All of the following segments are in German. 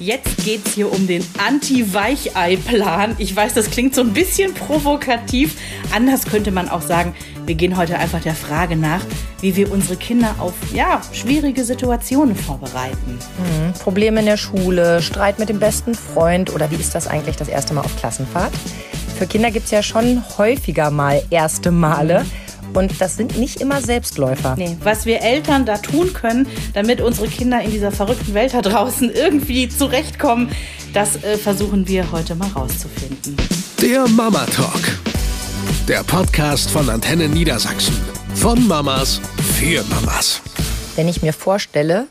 Jetzt geht es hier um den Anti-Weichei-Plan. Ich weiß, das klingt so ein bisschen provokativ. Anders könnte man auch sagen, wir gehen heute einfach der Frage nach, wie wir unsere Kinder auf ja, schwierige Situationen vorbereiten. Mhm. Probleme in der Schule, Streit mit dem besten Freund oder wie ist das eigentlich das erste Mal auf Klassenfahrt? Für Kinder gibt es ja schon häufiger mal erste Male. Und das sind nicht immer Selbstläufer. Nee, was wir Eltern da tun können, damit unsere Kinder in dieser verrückten Welt da draußen irgendwie zurechtkommen, das äh, versuchen wir heute mal rauszufinden. Der Mama Talk. Der Podcast von Antenne Niedersachsen. Von Mamas für Mamas. Wenn ich mir vorstelle,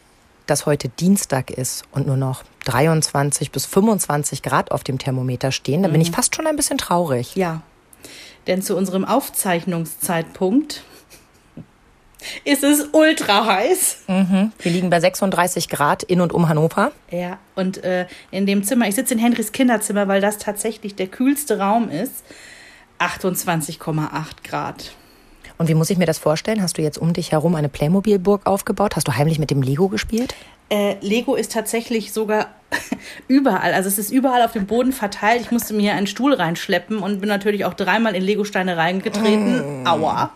dass heute Dienstag ist und nur noch 23 bis 25 Grad auf dem Thermometer stehen, dann mhm. bin ich fast schon ein bisschen traurig. Ja, denn zu unserem Aufzeichnungszeitpunkt ist es ultra heiß. Mhm. Wir liegen bei 36 Grad in und um Hannover. Ja, und äh, in dem Zimmer, ich sitze in Henrys Kinderzimmer, weil das tatsächlich der kühlste Raum ist, 28,8 Grad. Und wie muss ich mir das vorstellen? Hast du jetzt um dich herum eine Playmobil-Burg aufgebaut? Hast du heimlich mit dem Lego gespielt? Äh, Lego ist tatsächlich sogar überall. Also es ist überall auf dem Boden verteilt. Ich musste mir hier einen Stuhl reinschleppen und bin natürlich auch dreimal in Lego-Steine reingetreten. Mm. Aua.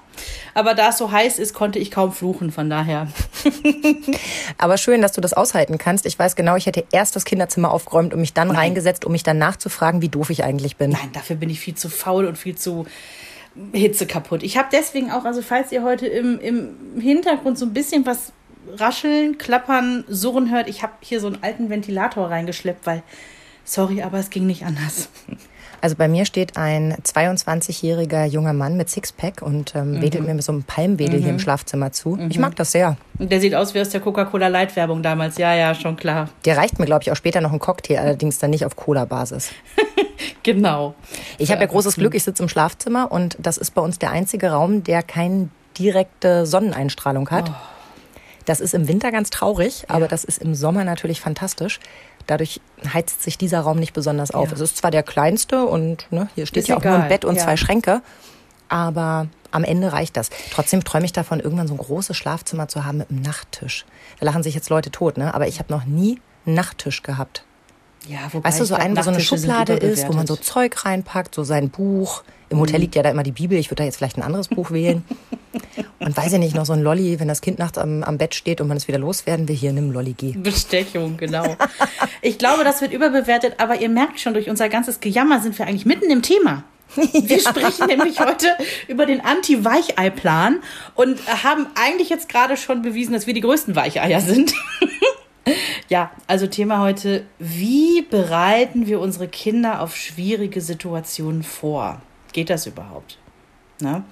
Aber da es so heiß ist, konnte ich kaum fluchen, von daher. Aber schön, dass du das aushalten kannst. Ich weiß genau, ich hätte erst das Kinderzimmer aufgeräumt und mich dann Nein. reingesetzt, um mich dann nachzufragen, wie doof ich eigentlich bin. Nein, dafür bin ich viel zu faul und viel zu Hitze kaputt. Ich habe deswegen auch, also falls ihr heute im, im Hintergrund so ein bisschen was rascheln, klappern, surren hört, ich habe hier so einen alten Ventilator reingeschleppt, weil, sorry, aber es ging nicht anders. Also bei mir steht ein 22-jähriger junger Mann mit Sixpack und ähm, mhm. wedelt mir mit so einem Palmwedel mhm. hier im mhm. Schlafzimmer zu. Mhm. Ich mag das sehr. Der sieht aus wie aus der Coca-Cola-Light-Werbung damals. Ja, ja, schon klar. Der reicht mir, glaube ich, auch später noch ein Cocktail, allerdings dann nicht auf Cola-Basis. genau. Ich habe ja großes Glück, ich sitze im Schlafzimmer und das ist bei uns der einzige Raum, der keine direkte Sonneneinstrahlung hat. Oh. Das ist im Winter ganz traurig, aber das ist im Sommer natürlich fantastisch. Dadurch heizt sich dieser Raum nicht besonders auf. Ja. Es ist zwar der kleinste und ne, hier steht ist ja auch egal. nur ein Bett und ja. zwei Schränke, aber am Ende reicht das. Trotzdem träume ich davon, irgendwann so ein großes Schlafzimmer zu haben mit einem Nachttisch. Da lachen sich jetzt Leute tot, ne? Aber ich habe noch nie einen Nachttisch gehabt. Ja, wobei weißt du, so einen, wo so eine Schublade ist, wo man so Zeug reinpackt, so sein Buch. Im Hotel mhm. liegt ja da immer die Bibel. Ich würde da jetzt vielleicht ein anderes Buch wählen. Und weiß ich nicht, noch so ein Lolli, wenn das Kind nachts am, am Bett steht und man es wieder loswerden will, hier, nimm Lolli, geh. Bestechung, genau. ich glaube, das wird überbewertet, aber ihr merkt schon, durch unser ganzes Gejammer sind wir eigentlich mitten im Thema. Wir ja. sprechen nämlich heute über den Anti-Weichei-Plan und haben eigentlich jetzt gerade schon bewiesen, dass wir die größten Weicheier sind. Ja, also Thema heute, wie bereiten wir unsere Kinder auf schwierige Situationen vor? Geht das überhaupt? Na?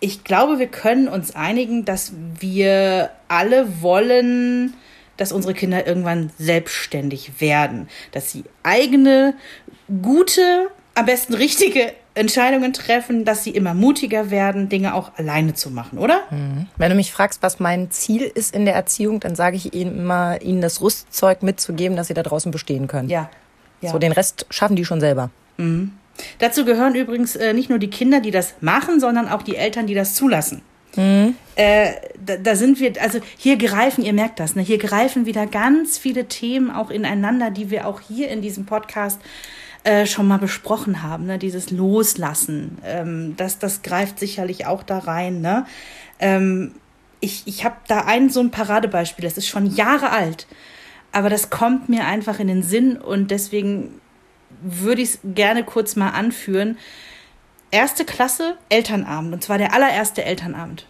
Ich glaube, wir können uns einigen, dass wir alle wollen, dass unsere Kinder irgendwann selbstständig werden, dass sie eigene, gute, am besten richtige Entscheidungen treffen, dass sie immer mutiger werden, Dinge auch alleine zu machen, oder? Mhm. Wenn du mich fragst, was mein Ziel ist in der Erziehung, dann sage ich ihnen immer, ihnen das Rüstzeug mitzugeben, dass sie da draußen bestehen können. Ja. ja. So, den Rest schaffen die schon selber. Mhm. Dazu gehören übrigens äh, nicht nur die Kinder, die das machen, sondern auch die Eltern, die das zulassen. Mhm. Äh, da, da, sind wir, also hier greifen, ihr merkt das, ne, hier greifen wieder ganz viele Themen auch ineinander, die wir auch hier in diesem Podcast äh, schon mal besprochen haben, ne? dieses Loslassen, ähm, das, das greift sicherlich auch da rein. Ne? Ähm, ich ich habe da ein so ein Paradebeispiel, das ist schon Jahre alt, aber das kommt mir einfach in den Sinn und deswegen würde ich es gerne kurz mal anführen. Erste Klasse Elternabend, und zwar der allererste Elternabend.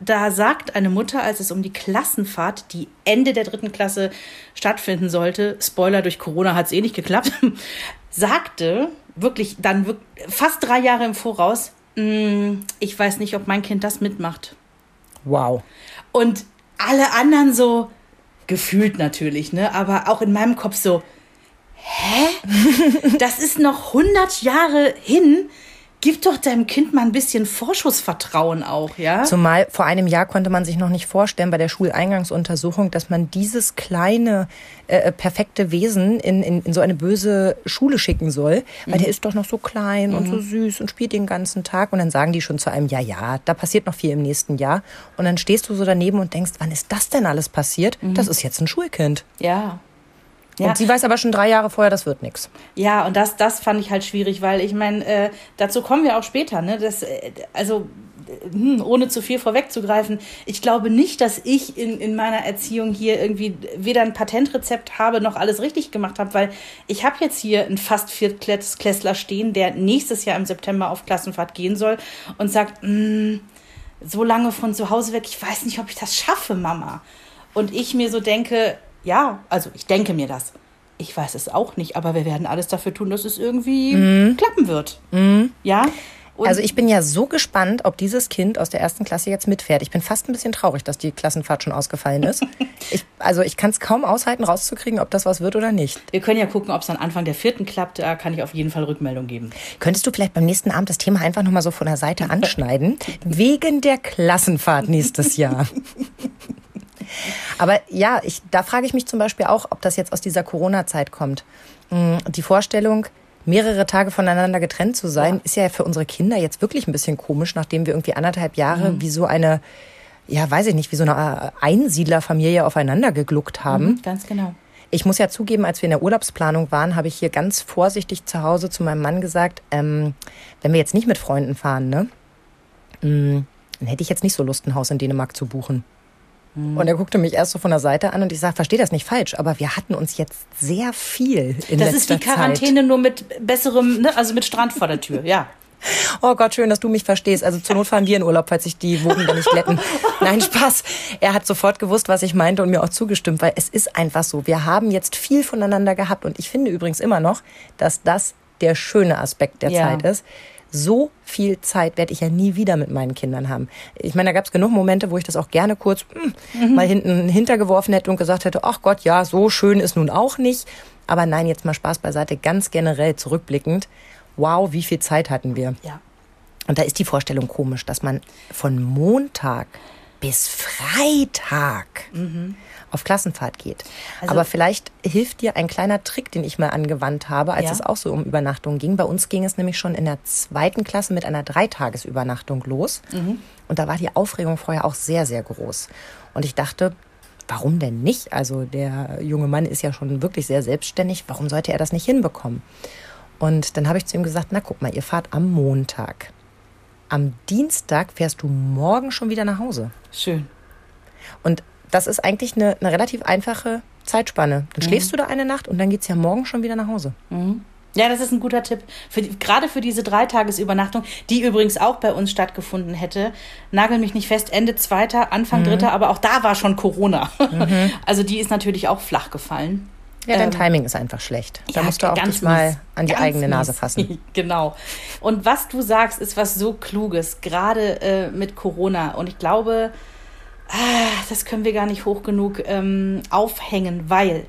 Da sagt eine Mutter, als es um die Klassenfahrt, die Ende der dritten Klasse stattfinden sollte, Spoiler, durch Corona hat es eh nicht geklappt, sagte, wirklich dann fast drei Jahre im Voraus, mm, ich weiß nicht, ob mein Kind das mitmacht. Wow. Und alle anderen so, gefühlt natürlich, ne, aber auch in meinem Kopf so, hä? Das ist noch 100 Jahre hin gib doch deinem Kind mal ein bisschen Vorschussvertrauen auch, ja? Zumal vor einem Jahr konnte man sich noch nicht vorstellen bei der Schuleingangsuntersuchung, dass man dieses kleine, äh, äh perfekte Wesen in, in, in so eine böse Schule schicken soll, weil mhm. der ist doch noch so klein mhm. und so mhm. süß und spielt den ganzen Tag. Und dann sagen die schon zu einem, ja, ja, da passiert noch viel im nächsten Jahr. Und dann stehst du so daneben und denkst, wann ist das denn alles passiert? Mhm. Das ist jetzt ein Schulkind. Ja. Ja. Und sie weiß aber schon drei Jahre vorher, das wird nichts. Ja, und das, das fand ich halt schwierig, weil ich meine, äh, dazu kommen wir auch später, ne? Das, äh, also hm, ohne zu viel vorwegzugreifen, ich glaube nicht, dass ich in, in meiner Erziehung hier irgendwie weder ein Patentrezept habe noch alles richtig gemacht habe, weil ich habe jetzt hier einen fast Viertklässler stehen, der nächstes Jahr im September auf Klassenfahrt gehen soll und sagt, hm, so lange von zu Hause weg, ich weiß nicht, ob ich das schaffe, Mama. Und ich mir so denke, ja, also ich denke mir das. Ich weiß es auch nicht, aber wir werden alles dafür tun, dass es irgendwie Mhm. klappen wird. Ja? Und Also ich bin ja so gespannt, ob dieses Kind aus der ersten Klasse jetzt mitfährt. Ich bin fast ein bisschen traurig, dass die Klassenfahrt schon ausgefallen ist. Ich, also ich kann es kaum aushalten, rauszukriegen, ob das was wird oder nicht. wir können ja gucken, ob es dann Anfang der vierten klappt. Da kann ich auf jeden Fall Rückmeldung geben. Könntest du vielleicht beim nächsten Abend das Thema einfach nochmal so von der Seite anschneiden? Wegen der Klassenfahrt nächstes Jahr. Aber ja, ich, da frage ich mich zum Beispiel auch, ob das jetzt aus dieser Corona-Zeit kommt. Mm, Die Vorstellung, mehrere Tage voneinander getrennt zu sein, ist ja für unsere Kinder jetzt wirklich ein bisschen komisch, nachdem wir irgendwie anderthalb Jahre wie so eine, ja, weiß ich nicht, wie so eine Einsiedlerfamilie aufeinander gegluckt haben. Mhm, ganz genau. Ich muss ja zugeben, als wir in der Urlaubsplanung waren, habe ich hier ganz vorsichtig zu Hause zu meinem Mann gesagt, ähm, wenn wir jetzt nicht mit Freunden fahren, ne, mm, dann hätte ich jetzt nicht so Lust, ein Haus in Dänemark zu buchen. Und er guckte mich erst so von der Seite an und ich sage, verstehe das nicht falsch, aber wir hatten uns jetzt sehr viel in Das letzter ist wie Quarantäne nur mit besserem, ne? also mit Strand vor der Tür, ja. Zeit. Oh Gott, schön, dass du mich verstehst. Also zur Not fahren wir in Urlaub, falls sich die Wogen da nicht glätten. Nein, Spaß. Er hat sofort gewusst, was ich meinte und mir auch zugestimmt, weil es ist einfach so. Wir haben jetzt viel voneinander gehabt und ich finde übrigens immer noch, dass das der schöne Aspekt der Ja. Zeit ist. So viel Zeit werde ich ja nie wieder mit meinen Kindern haben. Ich meine, da gab es genug Momente, wo ich das auch gerne kurz hm, mal hinten hintergeworfen hätte und gesagt hätte, ach Gott, ja, so schön ist nun auch nicht. Aber nein, jetzt mal Spaß beiseite, ganz generell zurückblickend. Wow, wie viel Zeit hatten wir? Ja. Und da ist die Vorstellung komisch, dass man von Montag bis Freitag auf Klassenfahrt geht. Also- Aber vielleicht hilft dir ein kleiner Trick, den ich mal angewandt habe, als Ja. es auch so um Übernachtung ging. Bei uns ging es nämlich schon in der zweiten Klasse mit einer Dreitagesübernachtung los. Und da war die Aufregung vorher auch sehr, sehr groß. Und ich dachte, warum denn nicht? Also der junge Mann ist ja schon wirklich sehr selbstständig. Warum sollte er das nicht hinbekommen? Und dann habe ich zu ihm gesagt, na guck mal, ihr fahrt am Montag. Am Dienstag fährst du morgen schon wieder nach Hause. Schön. Und das ist eigentlich eine, eine relativ einfache Zeitspanne. Mhm. Dann schläfst du da eine Nacht und dann geht's ja morgen schon wieder nach Hause. Ja, das ist ein guter Tipp. Für, gerade für diese Dreitagesübernachtung, die übrigens auch bei uns stattgefunden hätte. Nagel mich nicht fest, Ende zweiter, Anfang Mhm. dritter, aber auch da war schon Corona. Also die ist natürlich auch flach gefallen. Ja, dein Ähm, Timing ist einfach schlecht. Da Ja, musst du auch ganz dich mal mies. an die eigene Nase mies. fassen. Genau. Und was du sagst, ist was so Kluges, gerade äh, mit Corona. Und ich glaube, ah, das können wir gar nicht hoch genug ähm, aufhängen, weil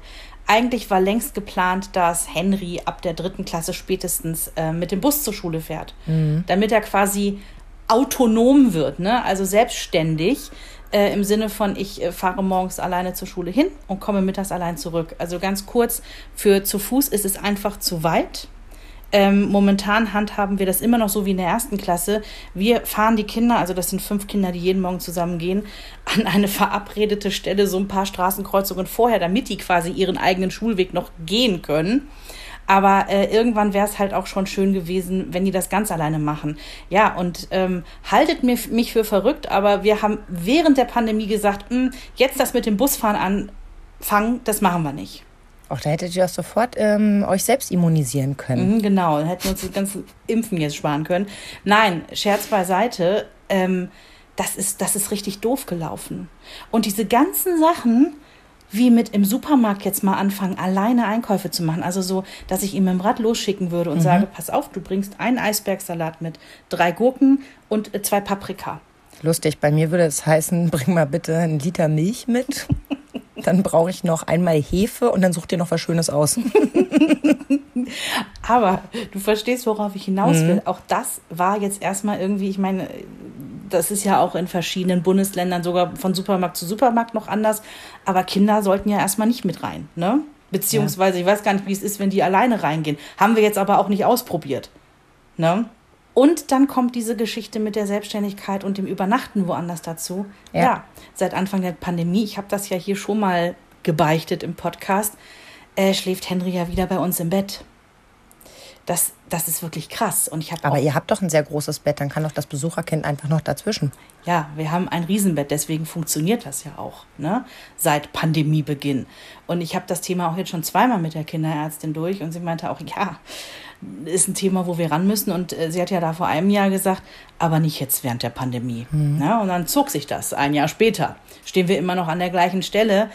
eigentlich war längst geplant, dass Henry ab der dritten Klasse spätestens äh, mit dem Bus zur Schule fährt. Damit er quasi autonom wird, ne? also selbstständig. Äh, Im Sinne von, ich äh, fahre morgens alleine zur Schule hin und komme mittags allein zurück. Also ganz kurz, für zu Fuß ist es einfach zu weit. Ähm, momentan handhaben wir das immer noch so wie in der ersten Klasse. Wir fahren die Kinder, also das sind fünf Kinder, die jeden Morgen zusammen gehen, an eine verabredete Stelle, so ein paar Straßenkreuzungen vorher, damit die quasi ihren eigenen Schulweg noch gehen können. Aber äh, irgendwann wäre es halt auch schon schön gewesen, wenn die das ganz alleine machen. Ja, und ähm, haltet mir, mich für verrückt, aber wir haben während der Pandemie gesagt, "Hm, jetzt das mit dem Busfahren anfangen, das machen wir nicht. Auch da hättet ihr auch sofort ähm, euch selbst immunisieren können. Mhm, genau, dann hätten wir uns das ganze Impfen jetzt sparen können. Nein, Scherz beiseite, ähm, das, ist, das ist richtig doof gelaufen. Und diese ganzen Sachen, wie mit im Supermarkt jetzt mal anfangen, alleine Einkäufe zu machen. Also so, dass ich ihn mit dem Rad losschicken würde und sage, pass auf, du bringst einen Eisbergsalat mit, drei Gurken und äh, zwei Paprika. Lustig, bei mir würde es heißen, bring mal bitte einen Liter Milch mit. Dann brauche ich noch einmal Hefe und dann such dir noch was Schönes aus. Aber du verstehst, worauf ich hinaus will. Auch das war jetzt erstmal irgendwie, ich meine, das ist ja auch in verschiedenen Bundesländern sogar von Supermarkt zu Supermarkt noch anders. Aber Kinder sollten ja erstmal nicht mit rein, ne? Beziehungsweise, ich weiß gar nicht, wie es ist, wenn die alleine reingehen. Haben wir jetzt aber auch nicht ausprobiert, ne? Und dann kommt diese Geschichte mit der Selbstständigkeit und dem Übernachten woanders dazu. Ja. ja seit Anfang der Pandemie, ich habe das ja hier schon mal gebeichtet im Podcast, äh, schläft Henry ja wieder bei uns im Bett. Das, das ist wirklich krass. Und ich habe Aber ihr habt doch ein sehr großes Bett, dann kann doch das Besucherkind einfach noch dazwischen. Ja, wir haben ein Riesenbett, deswegen funktioniert das ja auch, ne? Seit Pandemiebeginn. Und ich habe das Thema auch jetzt schon zweimal mit der Kinderärztin durch und sie meinte auch, ja, ist ein Thema, wo wir ran müssen. Und äh, sie hat ja da vor einem Jahr gesagt, aber nicht jetzt während der Pandemie. Mhm. Ne? Und dann zog sich das. Ein Jahr später stehen wir immer noch an der gleichen Stelle.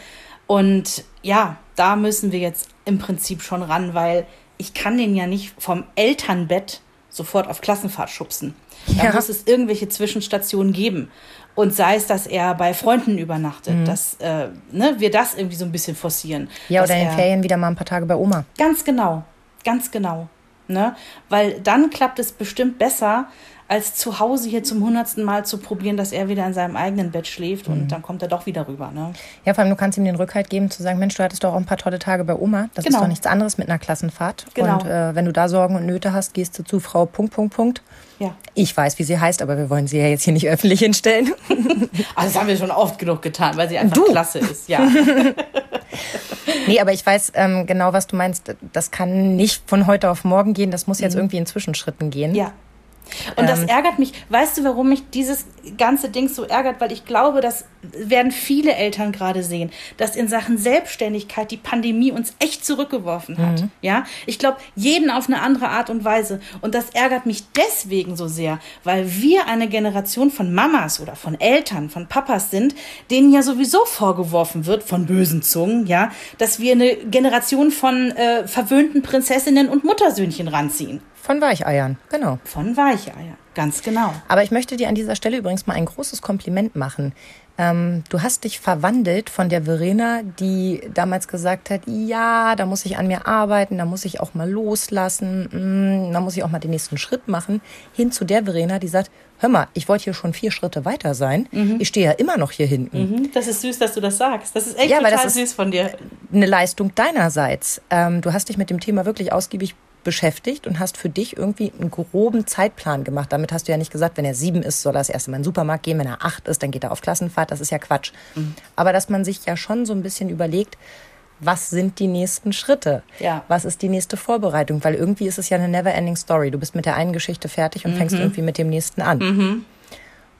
Und ja, da müssen wir jetzt im Prinzip schon ran, weil ich kann den ja nicht vom Elternbett sofort auf Klassenfahrt schubsen. Da ja. muss es irgendwelche Zwischenstationen geben. Und sei es, dass er bei Freunden übernachtet, mhm. dass äh, ne, wir das irgendwie so ein bisschen forcieren. Ja, oder in den Ferien wieder mal ein paar Tage bei Oma. Ganz genau, ganz genau. Ne? Weil dann klappt es bestimmt besser, als zu Hause hier zum hundertsten Mal zu probieren, dass er wieder in seinem eigenen Bett schläft und mhm. dann kommt er doch wieder rüber. Ne? Ja, vor allem du kannst ihm den Rückhalt geben, zu sagen, Mensch, du hattest doch auch ein paar tolle Tage bei Oma. Das genau. ist doch nichts anderes mit einer Klassenfahrt. Genau. Und äh, wenn du da Sorgen und Nöte hast, gehst du zu Frau Punkt, Punkt, Punkt. Ja. Ich weiß, wie sie heißt, aber wir wollen sie ja jetzt hier nicht öffentlich hinstellen. also das haben wir schon oft genug getan, weil sie einfach du. klasse ist, ja. nee, aber ich weiß ähm, genau, was du meinst. Das kann nicht von heute auf morgen gehen. Das muss jetzt mhm. irgendwie in Zwischenschritten gehen. Ja. Und das ähm. ärgert mich. Weißt du, warum mich dieses ganze Ding so ärgert? Weil ich glaube, das werden viele Eltern gerade sehen, dass in Sachen Selbstständigkeit die Pandemie uns echt zurückgeworfen hat. Mhm. Ja, ich glaube, jeden auf eine andere Art und Weise. Und das ärgert mich deswegen so sehr, weil wir eine Generation von Mamas oder von Eltern, von Papas sind, denen ja sowieso vorgeworfen wird von bösen Zungen, ja, dass wir eine Generation von äh, verwöhnten Prinzessinnen und Muttersöhnchen ranziehen. Von Weicheiern, genau. Von Weicheiern, ganz genau. Aber ich möchte dir an dieser Stelle übrigens mal ein großes Kompliment machen. Ähm, du hast dich verwandelt von der Verena, die damals gesagt hat, ja, da muss ich an mir arbeiten, da muss ich auch mal loslassen, mh, mm, da muss ich auch mal den nächsten Schritt machen, hin zu der Verena, die sagt, hör mal, ich wollte hier schon vier Schritte weiter sein, mhm. ich stehe ja immer noch hier hinten. Mhm. Das ist süß, dass du das sagst. Das ist echt ja, total süß von dir. Eine Leistung deinerseits. Ähm, du hast dich mit dem Thema wirklich ausgiebig beschäftigt und hast für dich irgendwie einen groben Zeitplan gemacht. Damit hast du ja nicht gesagt, wenn er sieben ist, soll er das erste Mal in den Supermarkt gehen. Wenn er acht ist, dann geht er auf Klassenfahrt. Das ist ja Quatsch. Mhm. Aber dass man sich ja schon so ein bisschen überlegt, was sind die nächsten Schritte? Ja. Was ist die nächste Vorbereitung? Weil irgendwie ist es ja eine never-ending Story. Du bist mit der einen Geschichte fertig und mhm. fängst irgendwie mit dem nächsten an. Mhm.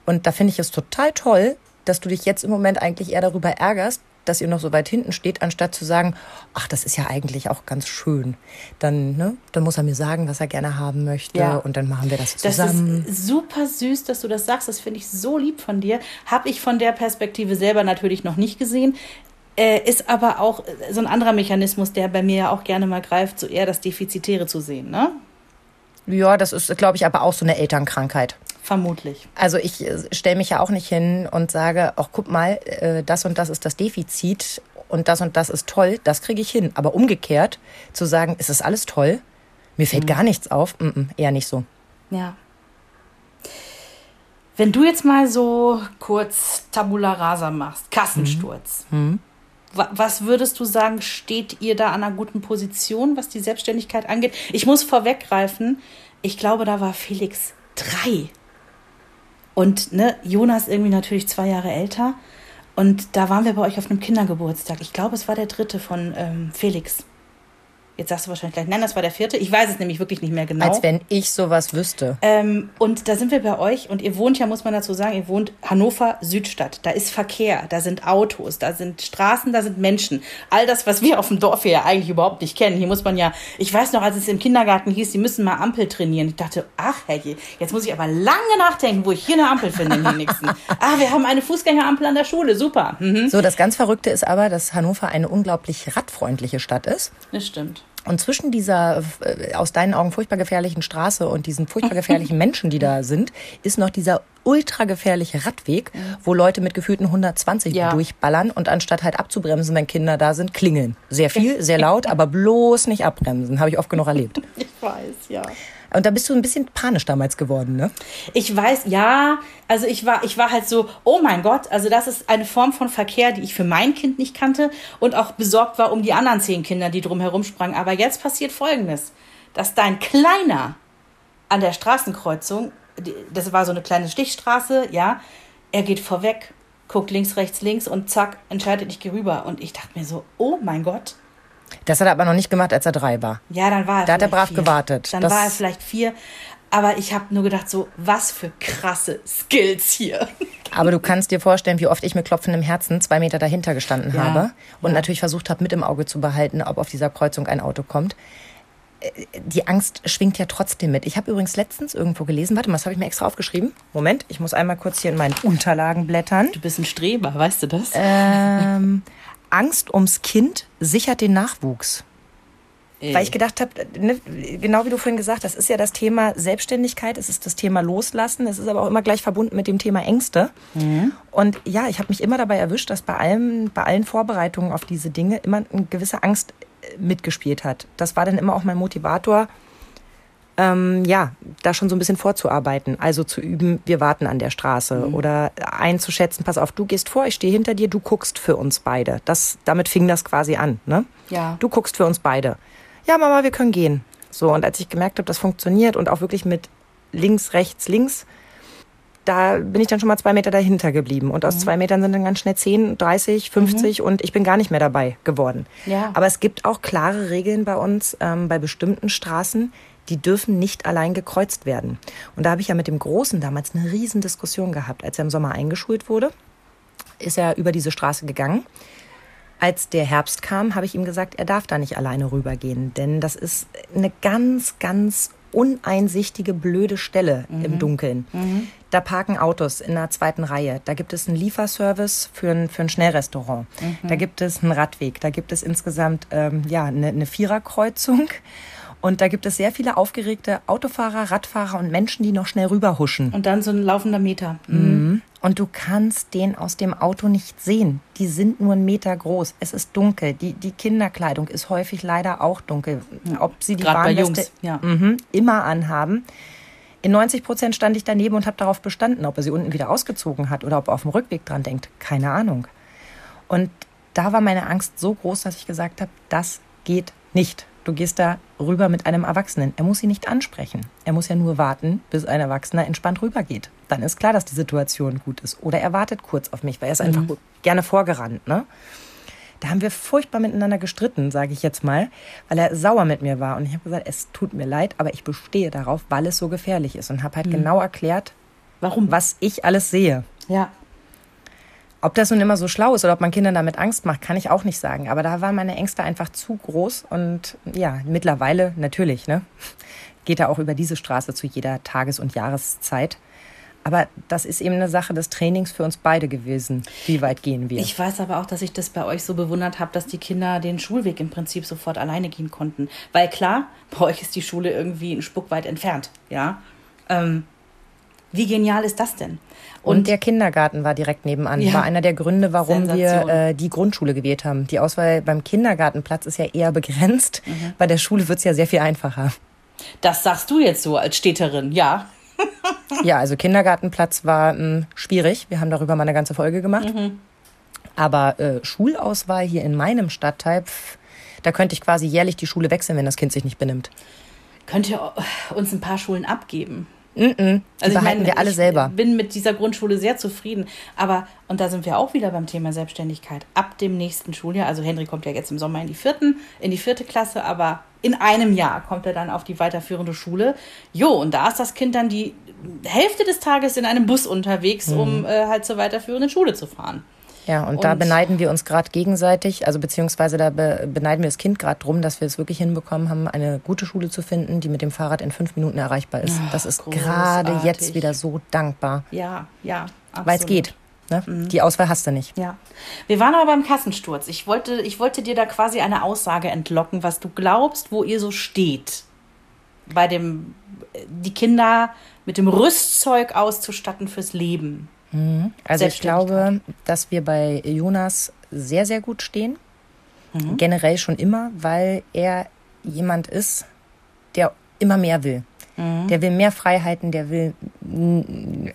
Und da finde ich es total toll, dass du dich jetzt im Moment eigentlich eher darüber ärgerst, dass ihr noch so weit hinten steht, anstatt zu sagen, ach, das ist ja eigentlich auch ganz schön. Dann, ne, dann muss er mir sagen, was er gerne haben möchte ja. und dann machen wir das zusammen. Das ist super süß, dass du das sagst. Das finde ich so lieb von dir. Habe ich von der Perspektive selber natürlich noch nicht gesehen. Äh, ist aber auch so ein anderer Mechanismus, der bei mir ja auch gerne mal greift, so eher das Defizitäre zu sehen, ne? Ja, das ist, glaube ich, aber auch so eine Elternkrankheit. Vermutlich. Also ich äh, stelle mich ja auch nicht hin und sage, ach guck mal, äh, das und das ist das Defizit und das und das ist toll, das kriege ich hin. Aber umgekehrt zu sagen, ist das alles toll, mir fällt mhm. gar nichts auf, mm -mm, eher nicht so. Ja. Wenn du jetzt mal so kurz Tabula Rasa machst, Kassensturz, mhm. mhm. was würdest du sagen, steht ihr da an einer guten Position, was die Selbstständigkeit angeht? Ich muss vorweggreifen, ich glaube, da war Felix drei. Und ne, Jonas irgendwie natürlich zwei Jahre älter. Und da waren wir bei euch auf einem Kindergeburtstag. Ich glaube, es war der dritte von ähm, Felix. Jetzt sagst du wahrscheinlich gleich, nein, das war der vierte. Ich weiß es nämlich wirklich nicht mehr genau. Als wenn ich sowas wüsste. Ähm, und da sind wir bei euch und ihr wohnt ja, muss man dazu sagen, ihr wohnt Hannover Südstadt. Da ist Verkehr, da sind Autos, da sind Straßen, da sind Menschen. All das, was wir auf dem Dorf hier ja eigentlich überhaupt nicht kennen. Hier muss man ja, ich weiß noch, als es im Kindergarten hieß, die müssen mal Ampel trainieren. Ich dachte, ach herrje, jetzt muss ich aber lange nachdenken, wo ich hier eine Ampel finde im nächsten. ah, wir haben eine Fußgängerampel an der Schule, super. Mhm. So, das ganz Verrückte ist aber, dass Hannover eine unglaublich radfreundliche Stadt ist. Das stimmt. Und zwischen dieser äh, aus deinen Augen furchtbar gefährlichen Straße und diesen furchtbar gefährlichen Menschen, die da sind, ist noch dieser ultra gefährliche Radweg, wo Leute mit gefühlten 120 ja. durchballern und anstatt halt abzubremsen, wenn Kinder da sind, klingeln. Sehr viel, sehr laut, aber bloß nicht abbremsen. Habe ich oft genug erlebt. Ich weiß, ja. Und da bist du ein bisschen panisch damals geworden, ne? Ich weiß, ja. Also ich war, ich war halt so, oh mein Gott, also das ist eine Form von Verkehr, die ich für mein Kind nicht kannte und auch besorgt war um die anderen zehn Kinder, die drumherum sprangen. Aber jetzt passiert Folgendes, dass dein Kleiner an der Straßenkreuzung, das war so eine kleine Stichstraße, ja, er geht vorweg, guckt links, rechts, links und zack, entscheidet, ich gehe rüber. Und ich dachte mir so, oh mein Gott, Das hat er aber noch nicht gemacht, als er drei war. Ja, dann war er Da hat er brav vier. gewartet. Dann Das- war er vielleicht vier. Aber ich habe nur gedacht, so, was für krasse Skills hier. Aber du kannst dir vorstellen, wie oft ich mit klopfendem Herzen zwei Meter dahinter gestanden Ja, habe und natürlich versucht habe, mit im Auge zu behalten, ob auf dieser Kreuzung ein Auto kommt. Äh, Die Angst schwingt ja trotzdem mit. Ich habe übrigens letztens irgendwo gelesen, warte mal, das habe ich mir extra aufgeschrieben. Moment, ich muss einmal kurz hier in meinen Unterlagen blättern. Du bist ein Streber, weißt du das? Ähm, Angst ums Kind sichert den Nachwuchs. Weil ich gedacht habe, ne, genau wie du vorhin gesagt hast, ist ja das Thema Selbstständigkeit, es ist das Thema Loslassen, es ist aber auch immer gleich verbunden mit dem Thema Ängste. Und ja, ich habe mich immer dabei erwischt, dass bei allem, bei allen Vorbereitungen auf diese Dinge immer eine gewisse Angst äh, mitgespielt hat. Das war dann immer auch mein Motivator, ähm, ja, da schon so ein bisschen vorzuarbeiten. Also zu üben, wir warten an der Straße oder einzuschätzen, pass auf, du gehst vor, ich stehe hinter dir, du guckst für uns beide. Das, damit fing das quasi an. Ne? Ja. Du guckst für uns beide. Ja, Mama, wir können gehen. So, und als ich gemerkt habe, das funktioniert und auch wirklich mit links, rechts, links, da bin ich dann schon mal zwei Meter dahinter geblieben. Und aus zwei Metern sind dann ganz schnell 10, 30, 50 und ich bin gar nicht mehr dabei geworden. Ja. Aber es gibt auch klare Regeln bei uns, ähm, bei bestimmten Straßen, die dürfen nicht allein gekreuzt werden. Und da habe ich ja mit dem Großen damals eine riesen Diskussion gehabt. Als er im Sommer eingeschult wurde, ist er über diese Straße gegangen. Als der Herbst kam, habe ich ihm gesagt, er darf da nicht alleine rübergehen, denn das ist eine ganz, ganz uneinsichtige, blöde Stelle im Dunkeln. Da parken Autos in der zweiten Reihe. Da gibt es einen Lieferservice für ein, für ein Schnellrestaurant. Da gibt es einen Radweg. Da gibt es insgesamt ähm, ja, eine, eine Viererkreuzung. Und da gibt es sehr viele aufgeregte Autofahrer, Radfahrer und Menschen, die noch schnell rüberhuschen. Und dann so ein laufender Meter. Und du kannst den aus dem Auto nicht sehen. Die sind nur einen Meter groß. Es ist dunkel. Die, die Kinderkleidung ist häufig leider auch dunkel. Ob sie die Gerade Warnweste ja. mhm, immer anhaben. In 90 Prozent stand ich daneben und habe darauf bestanden, ob er sie unten wieder ausgezogen hat oder ob er auf dem Rückweg dran denkt. Keine Ahnung. Und da war meine Angst so groß, dass ich gesagt habe, das geht nicht. Du gehst da rüber mit einem Erwachsenen. Er muss sie nicht ansprechen. Er muss ja nur warten, bis ein Erwachsener entspannt rübergeht. Dann ist klar, dass die Situation gut ist. Oder er wartet kurz auf mich, weil er ist einfach gut- gerne vorgerannt. Ne? Da haben wir furchtbar miteinander gestritten, sage ich jetzt mal, weil er sauer mit mir war. Und ich habe gesagt, es tut mir leid, aber ich bestehe darauf, weil es so gefährlich ist. Und habe halt genau erklärt, Warum? was ich alles sehe. Ja. Ob das nun immer so schlau ist oder ob man Kindern damit Angst macht, kann ich auch nicht sagen. Aber da waren meine Ängste einfach zu groß. Und ja, mittlerweile natürlich, ne? Geht er auch über diese Straße zu jeder Tages- und Jahreszeit. Aber das ist eben eine Sache des Trainings für uns beide gewesen. Wie weit gehen wir? Ich weiß aber auch, dass ich das bei euch so bewundert habe, dass die Kinder den Schulweg im Prinzip sofort alleine gehen konnten. Weil klar, bei euch ist die Schule irgendwie ein Spuck weit entfernt, ja. Ähm, wie genial ist das denn? Und, der Kindergarten war direkt nebenan. Ja. War einer der Gründe, warum Sensation. wir äh, die Grundschule gewählt haben. Die Auswahl beim Kindergartenplatz ist ja eher begrenzt. Mhm. Bei der Schule wird's ja sehr viel einfacher. das sagst du jetzt so als Städterin, ja. Ja, also Kindergartenplatz war ähm, schwierig. Wir haben darüber mal eine ganze Folge gemacht. Aber äh, Schulauswahl hier in meinem Stadtteil, pf, da könnte ich quasi jährlich die Schule wechseln, wenn das Kind sich nicht benimmt. Könnt ihr uns ein paar Schulen abgeben? Die behalten wir alle ich selber. bin mit dieser Grundschule sehr zufrieden. Aber, und da sind wir auch wieder beim Thema Selbstständigkeit. Ab dem nächsten Schuljahr, also Henry kommt ja jetzt im Sommer in die vierten, in die vierte Klasse, aber in einem Jahr kommt er dann auf die weiterführende Schule. Jo, und da ist das Kind dann die Hälfte des Tages in einem Bus unterwegs, Mhm. um äh, halt zur weiterführenden Schule zu fahren. Ja, und, da Und- beneiden wir uns gerade gegenseitig, also beziehungsweise da be beneiden wir das Kind gerade drum, dass wir es wirklich hinbekommen haben, eine gute Schule zu finden, die mit dem Fahrrad in fünf Minuten erreichbar ist. das ist gerade jetzt wieder so dankbar, Ja, ja. weil es geht. Ne? Die Auswahl hast du nicht. Ja. Wir waren aber beim Kassensturz. Ich wollte, ich wollte dir da quasi eine Aussage entlocken, was du glaubst, wo ihr so steht. Bei dem, äh, die Kinder mit dem Rüstzeug auszustatten fürs Leben. Also ich glaube, dass wir bei Jonas sehr, sehr gut stehen. Generell schon immer, weil er jemand ist, der immer mehr will. Der will mehr Freiheiten, der will,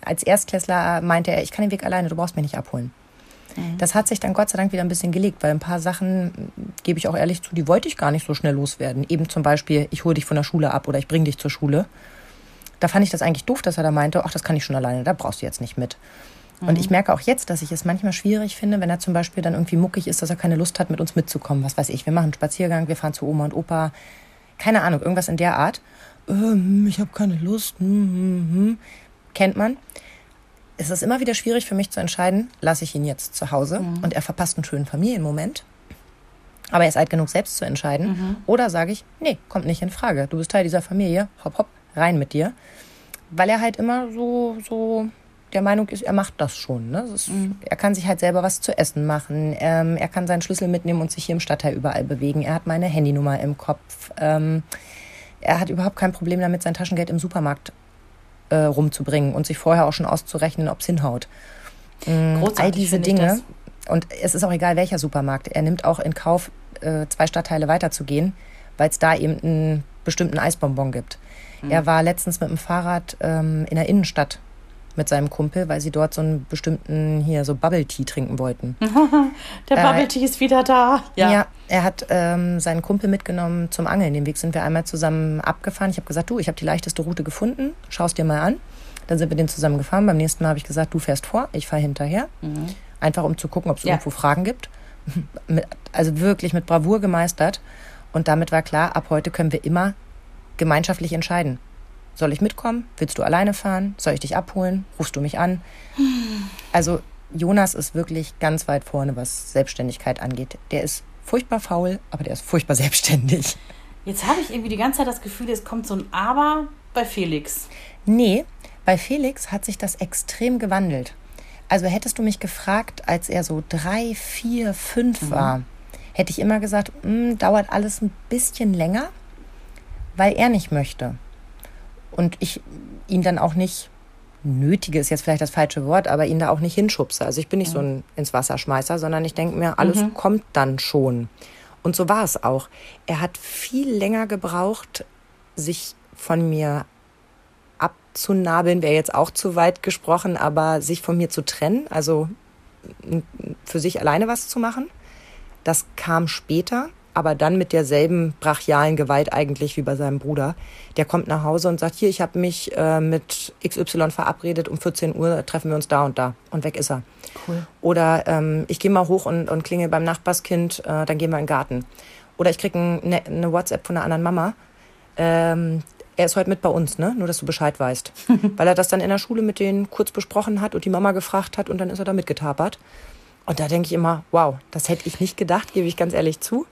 als Erstklässler meinte er, ich kann den Weg alleine, du brauchst mich nicht abholen. Das hat sich dann Gott sei Dank wieder ein bisschen gelegt, weil ein paar Sachen, mm, gebe ich auch ehrlich zu, die wollte ich gar nicht so schnell loswerden. Eben zum Beispiel, ich hole dich von der Schule ab oder ich bringe dich zur Schule. Da fand ich das eigentlich doof, dass er da meinte, ach, das kann ich schon alleine, da brauchst du jetzt nicht mit. Und ich merke auch jetzt, dass ich es manchmal schwierig finde, wenn er zum Beispiel dann irgendwie muckig ist, dass er keine Lust hat, mit uns mitzukommen. Was weiß ich, wir machen einen Spaziergang, wir fahren zu Oma und Opa. Keine Ahnung, irgendwas in der Art. Ähm, ich habe keine Lust. Hm, hm, hm. Kennt man. Es ist immer wieder schwierig für mich zu entscheiden, lasse ich ihn jetzt zu Hause und er verpasst einen schönen Familienmoment. Aber er ist alt genug, selbst zu entscheiden. Oder sage ich, nee, kommt nicht in Frage. Du bist Teil dieser Familie. Hopp, hopp, rein mit dir. Weil er halt immer so, so der Meinung ist, er macht das schon. Ne? Das ist, Er kann sich halt selber was zu essen machen. Ähm, er kann seinen Schlüssel mitnehmen und sich hier im Stadtteil überall bewegen. Er hat meine Handynummer im Kopf. Ähm, er hat überhaupt kein Problem damit, sein Taschengeld im Supermarkt äh, rumzubringen und sich vorher auch schon auszurechnen, ob es hinhaut. Großartig All diese Dinge. Und es ist auch egal, welcher Supermarkt. Er nimmt auch in Kauf, äh, zwei Stadtteile weiterzugehen, weil es da eben einen bestimmten Eisbonbon gibt. Mhm. Er war letztens mit dem Fahrrad ähm, in der Innenstadt mit seinem Kumpel, weil sie dort so einen bestimmten hier so Bubble Tea trinken wollten. Der Bubble Tea ist wieder da. Ja, er hat ähm, seinen Kumpel mitgenommen zum Angeln. Den Weg sind wir einmal zusammen abgefahren. Ich habe gesagt, du, ich habe die leichteste Route gefunden. Schau es dir mal an. Dann sind wir den zusammen gefahren. Beim nächsten Mal habe ich gesagt, du fährst vor, ich fahre hinterher. Einfach um zu gucken, ob es Ja. irgendwo Fragen gibt. Also wirklich mit Bravour gemeistert. Und damit war klar, ab heute können wir immer gemeinschaftlich entscheiden. Soll ich mitkommen? Willst du alleine fahren? Soll ich dich abholen? Rufst du mich an? Also Jonas ist wirklich ganz weit vorne, was Selbstständigkeit angeht. Der ist furchtbar faul, aber der ist furchtbar selbstständig. Jetzt habe ich irgendwie die ganze Zeit das Gefühl, es kommt so ein Aber bei Felix. Nee, bei Felix hat sich das extrem gewandelt. Also hättest du mich gefragt, als er so drei, vier, fünf war, hätte ich immer gesagt, "Mm, dauert alles ein bisschen länger, weil er nicht möchte. Und ich ihn dann auch nicht nötige, ist jetzt vielleicht das falsche Wort, aber ihn da auch nicht hinschubse. Also ich bin nicht so ein ins Wasserschmeißer, sondern ich denke mir, alles kommt dann schon. Und so war es auch. Er hat viel länger gebraucht, sich von mir abzunabeln, wäre jetzt auch zu weit gesprochen, aber sich von mir zu trennen, also für sich alleine was zu machen. Das kam später, aber dann mit derselben brachialen Gewalt eigentlich wie bei seinem Bruder. Der kommt nach Hause und sagt, hier, ich habe mich äh, mit XY verabredet, um 14 Uhr treffen wir uns da und da. Und weg ist er. Cool. Oder ähm, ich gehe mal hoch und, und klingel beim Nachbarskind, äh, dann gehen wir in den Garten. Oder ich kriege eine ne WhatsApp von einer anderen Mama. Ähm, er ist heute mit bei uns, ne? Nur, dass du Bescheid weißt. Weil er das dann in der Schule mit denen kurz besprochen hat und die Mama gefragt hat und dann ist er da mitgetapert. Und da denke ich immer, wow, das hätte ich nicht gedacht, gebe ich ganz ehrlich zu.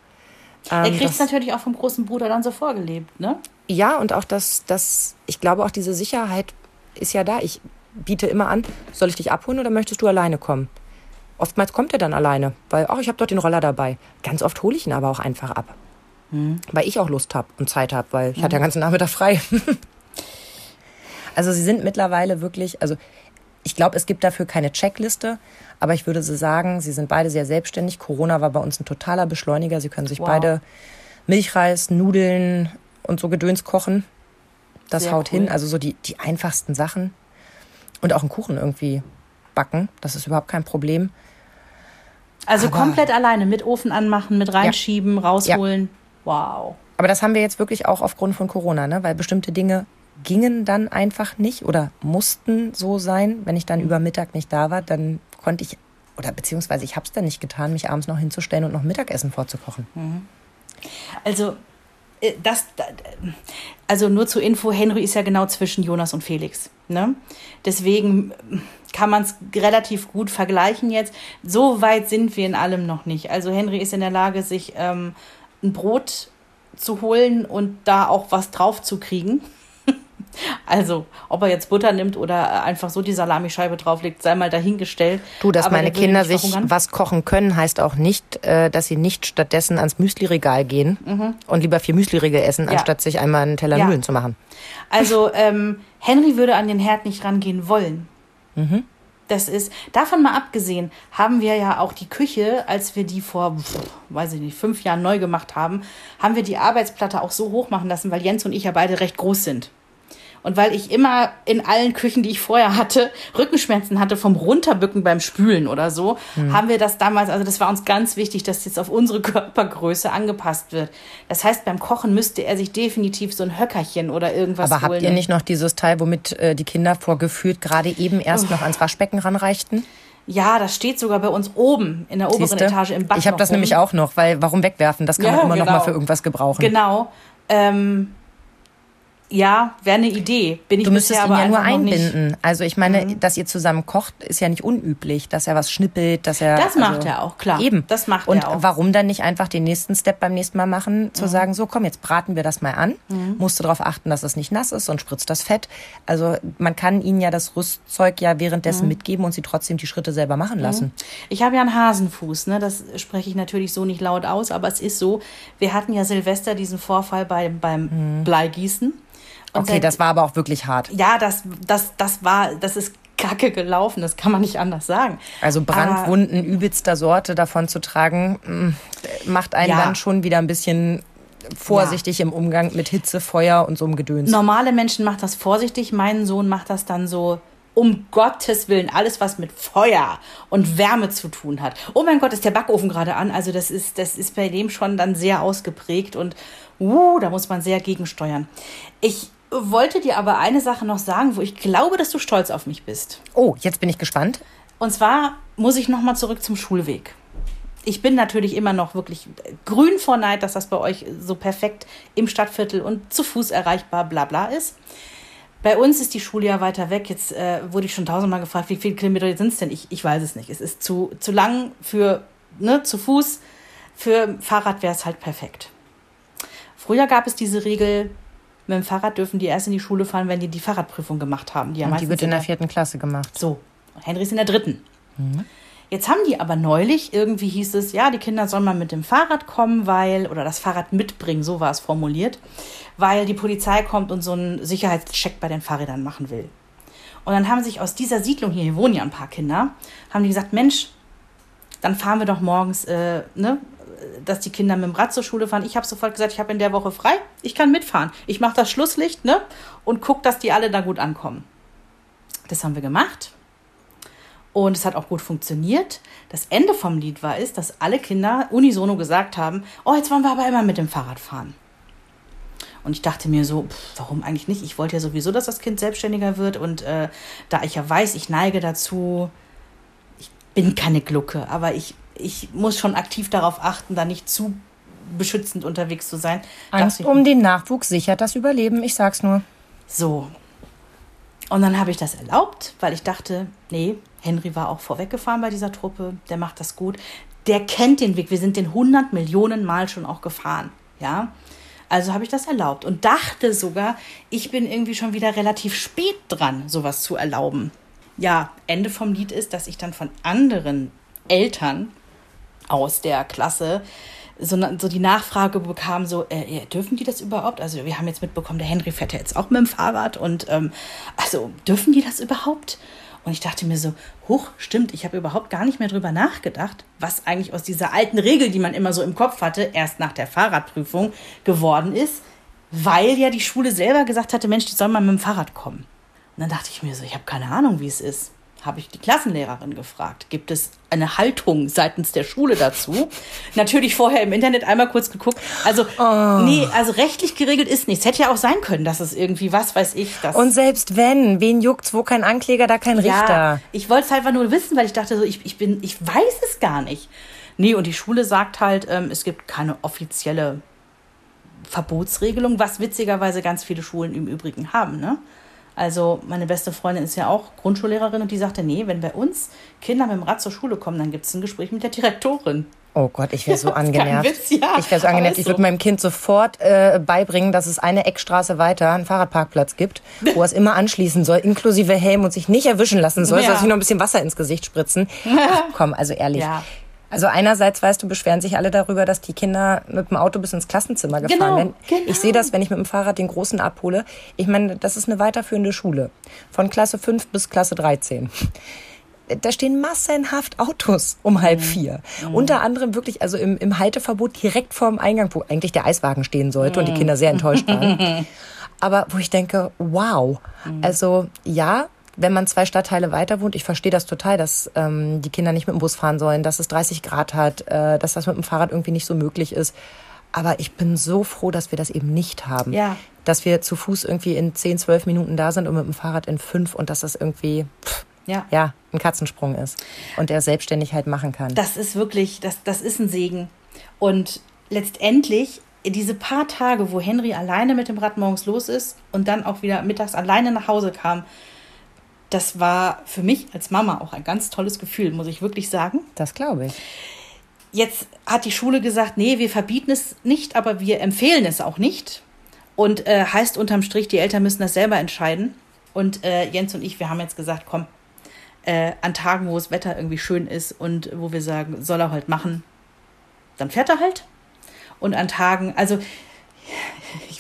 Er Ähm, kriegt es natürlich auch vom großen Bruder dann so vorgelebt, ne? ja, und auch das, das, ich glaube auch diese Sicherheit ist ja da. Ich biete immer an, soll ich dich abholen oder möchtest du alleine kommen? Oftmals kommt er dann alleine, weil, ach, ich habe dort den Roller dabei. Ganz oft hole ich ihn aber auch einfach ab. Weil ich auch Lust habe und Zeit habe, weil ich hatte ja den ganzen Nachmittag frei. also sie sind mittlerweile wirklich, also ich glaube, es gibt dafür keine Checkliste, aber ich würde so sagen, sie sind beide sehr selbstständig. Corona war bei uns ein totaler Beschleuniger. Sie können sich Wow. beide Milchreis, Nudeln und so Gedöns kochen. Das Sehr haut cool. hin. Also so die, die einfachsten Sachen. Und auch einen Kuchen irgendwie backen. Das ist überhaupt kein Problem. Also Aber- komplett alleine mit Ofen anmachen, mit reinschieben, rausholen. Wow. Aber das haben wir jetzt wirklich auch aufgrund von Corona, ne? weil bestimmte Dinge gingen dann einfach nicht oder mussten so sein. Wenn ich dann über Mittag nicht da war, dann konnte ich, oder beziehungsweise ich habe es dann nicht getan, mich abends noch hinzustellen und noch Mittagessen vorzukochen. Also, äh, das, da- also nur zur Info, Henry ist ja genau zwischen Jonas und Felix. Ne? Deswegen kann man es relativ gut vergleichen jetzt. So weit sind wir in allem noch nicht. Also Henry ist in der Lage, sich ähm, ein Brot zu holen und da auch was drauf zu kriegen. Also, ob er jetzt Butter nimmt oder äh, einfach so die Salamischeibe drauflegt, sei mal dahingestellt. Du, dass Aber meine Kinder sich verhungern. was kochen können, heißt auch nicht, äh, dass sie nicht stattdessen ans Müsliregal gehen und lieber vier Müsliriegel essen, Mhm. Ja. anstatt sich einmal einen Teller Ja. Nudeln zu machen. Also ähm, Henry würde an den Herd nicht rangehen wollen. Das ist, davon mal abgesehen, haben wir ja auch die Küche, als wir die vor, weiß ich nicht, fünf Jahren neu gemacht haben, haben wir die Arbeitsplatte auch so hoch machen lassen, weil Jens und ich ja beide recht groß sind. Und weil ich immer in allen Küchen, die ich vorher hatte, Rückenschmerzen hatte vom Runterbücken beim Spülen oder so, mhm. haben wir das damals, also das war uns ganz wichtig, dass jetzt auf unsere Körpergröße angepasst wird. Das heißt, beim Kochen müsste er sich definitiv so ein Höckerchen oder irgendwas Aber holen. habt ihr nicht noch dieses Teil, womit äh, die Kinder vorgeführt gerade eben erst oh. noch ans Waschbecken ranreichten? Ja, das steht sogar bei uns oben in der oberen Siehste? Etage im Bad. Ich habe das rum. nämlich auch noch, weil warum wegwerfen? Das kann ja, man immer genau. noch mal für irgendwas gebrauchen. Genau. Ähm, ja, wäre eine Idee. Bin ich du müsstest ihn ja nur einbinden. Also ich meine, mhm. dass ihr zusammen kocht, ist ja nicht unüblich, dass er was schnippelt, dass er. Das macht also, er auch, klar. Eben. Das macht Und er auch. warum dann nicht einfach den nächsten Step beim nächsten Mal machen, zu mhm. sagen, so komm, jetzt braten wir das mal an. Mhm. Musst du darauf achten, dass es nicht nass ist und spritzt das Fett. Also man kann ihnen ja das Rüstzeug ja währenddessen mhm. mitgeben und sie trotzdem die Schritte selber machen mhm. lassen. Ich habe ja einen Hasenfuß, ne? Das spreche ich natürlich so nicht laut aus, aber es ist so. Wir hatten ja Silvester diesen Vorfall bei, beim mhm. Bleigießen. Und okay, das war aber auch wirklich hart. Ja, das, das, das war, das ist kacke gelaufen, das kann man nicht anders sagen. Also Brandwunden aber, übelster Sorte davon zu tragen, mm, macht einen ja. dann schon wieder ein bisschen vorsichtig ja. im Umgang mit Hitze, Feuer und so einem Gedöns. Normale Menschen macht das vorsichtig, mein Sohn macht das dann so um Gottes Willen, alles, was mit Feuer und Wärme zu tun hat. Oh mein Gott, ist der Backofen gerade an. Also das ist, das ist bei dem schon dann sehr ausgeprägt und uh, da muss man sehr gegensteuern. Ich wollte dir aber eine Sache noch sagen, wo ich glaube, dass du stolz auf mich bist. Oh, jetzt bin ich gespannt. Und zwar muss ich noch mal zurück zum Schulweg. Ich bin natürlich immer noch wirklich grün vor Neid, dass das bei euch so perfekt im Stadtviertel und zu Fuß erreichbar, bla bla ist. Bei uns ist die Schule ja weiter weg. Jetzt äh, wurde ich schon tausendmal gefragt, wie viele Kilometer sind es denn? Ich, ich weiß es nicht. Es ist zu, zu lang für ne, zu Fuß. Für Fahrrad wäre es halt perfekt. Früher gab es diese Regel, mit dem Fahrrad dürfen die erst in die Schule fahren, wenn die die Fahrradprüfung gemacht haben. Die, Und die wird in der vierten Klasse gemacht. So, Henry ist in der dritten. Mhm. Jetzt haben die aber neulich, irgendwie hieß es, ja, die Kinder sollen mal mit dem Fahrrad kommen, weil, oder das Fahrrad mitbringen, so war es formuliert, weil die Polizei kommt und so einen Sicherheitscheck bei den Fahrrädern machen will. Und dann haben sich aus dieser Siedlung hier, hier wohnen ja ein paar Kinder, haben die gesagt, Mensch, dann fahren wir doch morgens äh, ne, dass die Kinder mit dem Rad zur Schule fahren. Ich habe sofort gesagt, ich habe in der Woche frei, ich kann mitfahren. Ich mache das Schlusslicht ne? und gucke, dass die alle da gut ankommen. Das haben wir gemacht. Und es hat auch gut funktioniert. Das Ende vom Lied war ist, dass alle Kinder unisono gesagt haben, oh, jetzt wollen wir aber immer mit dem Fahrrad fahren. Und ich dachte mir so, pff, warum eigentlich nicht? Ich wollte ja sowieso, dass das Kind selbstständiger wird. Und äh, da ich ja weiß, ich neige dazu, ich bin keine Glucke, aber ich ich muss schon aktiv darauf achten, da nicht zu beschützend unterwegs zu sein. Angst um den Nachwuchs sichert das Überleben, ich sag's nur. So. Und dann habe ich das erlaubt, weil ich dachte, nee, Henry war auch vorweggefahren bei dieser Truppe, der macht das gut. Der kennt den Weg, wir sind den 100 Millionen Mal schon auch gefahren, ja. Also habe ich das erlaubt und dachte sogar, ich bin irgendwie schon wieder relativ spät dran, sowas zu erlauben. Ja, Ende vom Lied ist, dass ich dann von anderen Eltern aus der Klasse so, so die Nachfrage bekam, so, äh, dürfen die das überhaupt? Also wir haben jetzt mitbekommen, der Henry fährt ja jetzt auch mit dem Fahrrad und ähm, also dürfen die das überhaupt? Und ich dachte mir so, hoch, stimmt, ich habe überhaupt gar nicht mehr drüber nachgedacht, was eigentlich aus dieser alten Regel, die man immer so im Kopf hatte, erst nach der Fahrradprüfung geworden ist, weil ja die Schule selber gesagt hatte, Mensch, die sollen mal mit dem Fahrrad kommen. Und dann dachte ich mir so, ich habe keine Ahnung, wie es ist habe ich die Klassenlehrerin gefragt. Gibt es eine Haltung seitens der Schule dazu? Natürlich vorher im Internet einmal kurz geguckt. Also, oh. nee, also rechtlich geregelt ist nichts. Hätte ja auch sein können, dass es irgendwie, was weiß ich, das. Und selbst wenn, wen juckt's, wo kein Ankläger, da kein ja, Richter. Ich wollte es einfach nur wissen, weil ich dachte so, ich, ich bin, ich weiß es gar nicht. Nee, und die Schule sagt halt, ähm, es gibt keine offizielle Verbotsregelung, was witzigerweise ganz viele Schulen im Übrigen haben, ne? Also meine beste Freundin ist ja auch Grundschullehrerin und die sagte, nee, wenn bei uns Kinder mit dem Rad zur Schule kommen, dann gibt es ein Gespräch mit der Direktorin. Oh Gott, ich wäre so angenervt. Witz, ja. Ich wäre so angenervt. Ich würde meinem Kind sofort äh, beibringen, dass es eine Eckstraße weiter einen Fahrradparkplatz gibt, wo es immer anschließen soll, inklusive Helm und sich nicht erwischen lassen soll, ja. soll sich noch ein bisschen Wasser ins Gesicht spritzen. Ach, komm, also ehrlich. Ja. Also einerseits, weißt du, beschweren sich alle darüber, dass die Kinder mit dem Auto bis ins Klassenzimmer gefahren genau, werden. Genau. Ich sehe das, wenn ich mit dem Fahrrad den Großen abhole. Ich meine, das ist eine weiterführende Schule. Von Klasse 5 bis Klasse 13 da stehen massenhaft Autos um halb mhm. vier. Mhm. Unter anderem wirklich, also im, im Halteverbot direkt vorm Eingang, wo eigentlich der Eiswagen stehen sollte mhm. und die mhm. Kinder sehr enttäuscht waren. aber wo ich denke, wow. Also ja, wenn man zwei Stadtteile weiter wohnt, ich verstehe das total, dass ähm, die Kinder nicht mit dem Bus fahren sollen, dass es 30 Grad hat, äh, dass das mit dem Fahrrad irgendwie nicht so möglich ist. Aber ich bin so froh, dass wir das eben nicht haben. Ja. Dass wir zu Fuß irgendwie in 10, 12 Minuten da sind und mit dem Fahrrad in fünf und dass das irgendwie pff, Ja. ja, ein Katzensprung ist. Und der selbstständig halt machen kann. Das ist wirklich, das, das ist ein Segen. Und letztendlich, diese paar Tage, wo Henry alleine mit dem Rad morgens los ist und dann auch wieder mittags alleine nach Hause kam, das war für mich als Mama auch ein ganz tolles Gefühl, muss ich wirklich sagen. Das glaube ich. Jetzt hat die Schule gesagt, nee, wir verbieten es nicht, aber wir empfehlen es auch nicht. Und äh, heißt unterm Strich, die Eltern müssen das selber entscheiden. Und äh, Jens und ich, wir haben jetzt gesagt, komm, äh, an Tagen, wo das Wetter irgendwie schön ist und wo wir sagen, soll er halt machen, dann fährt er halt. Und an Tagen, also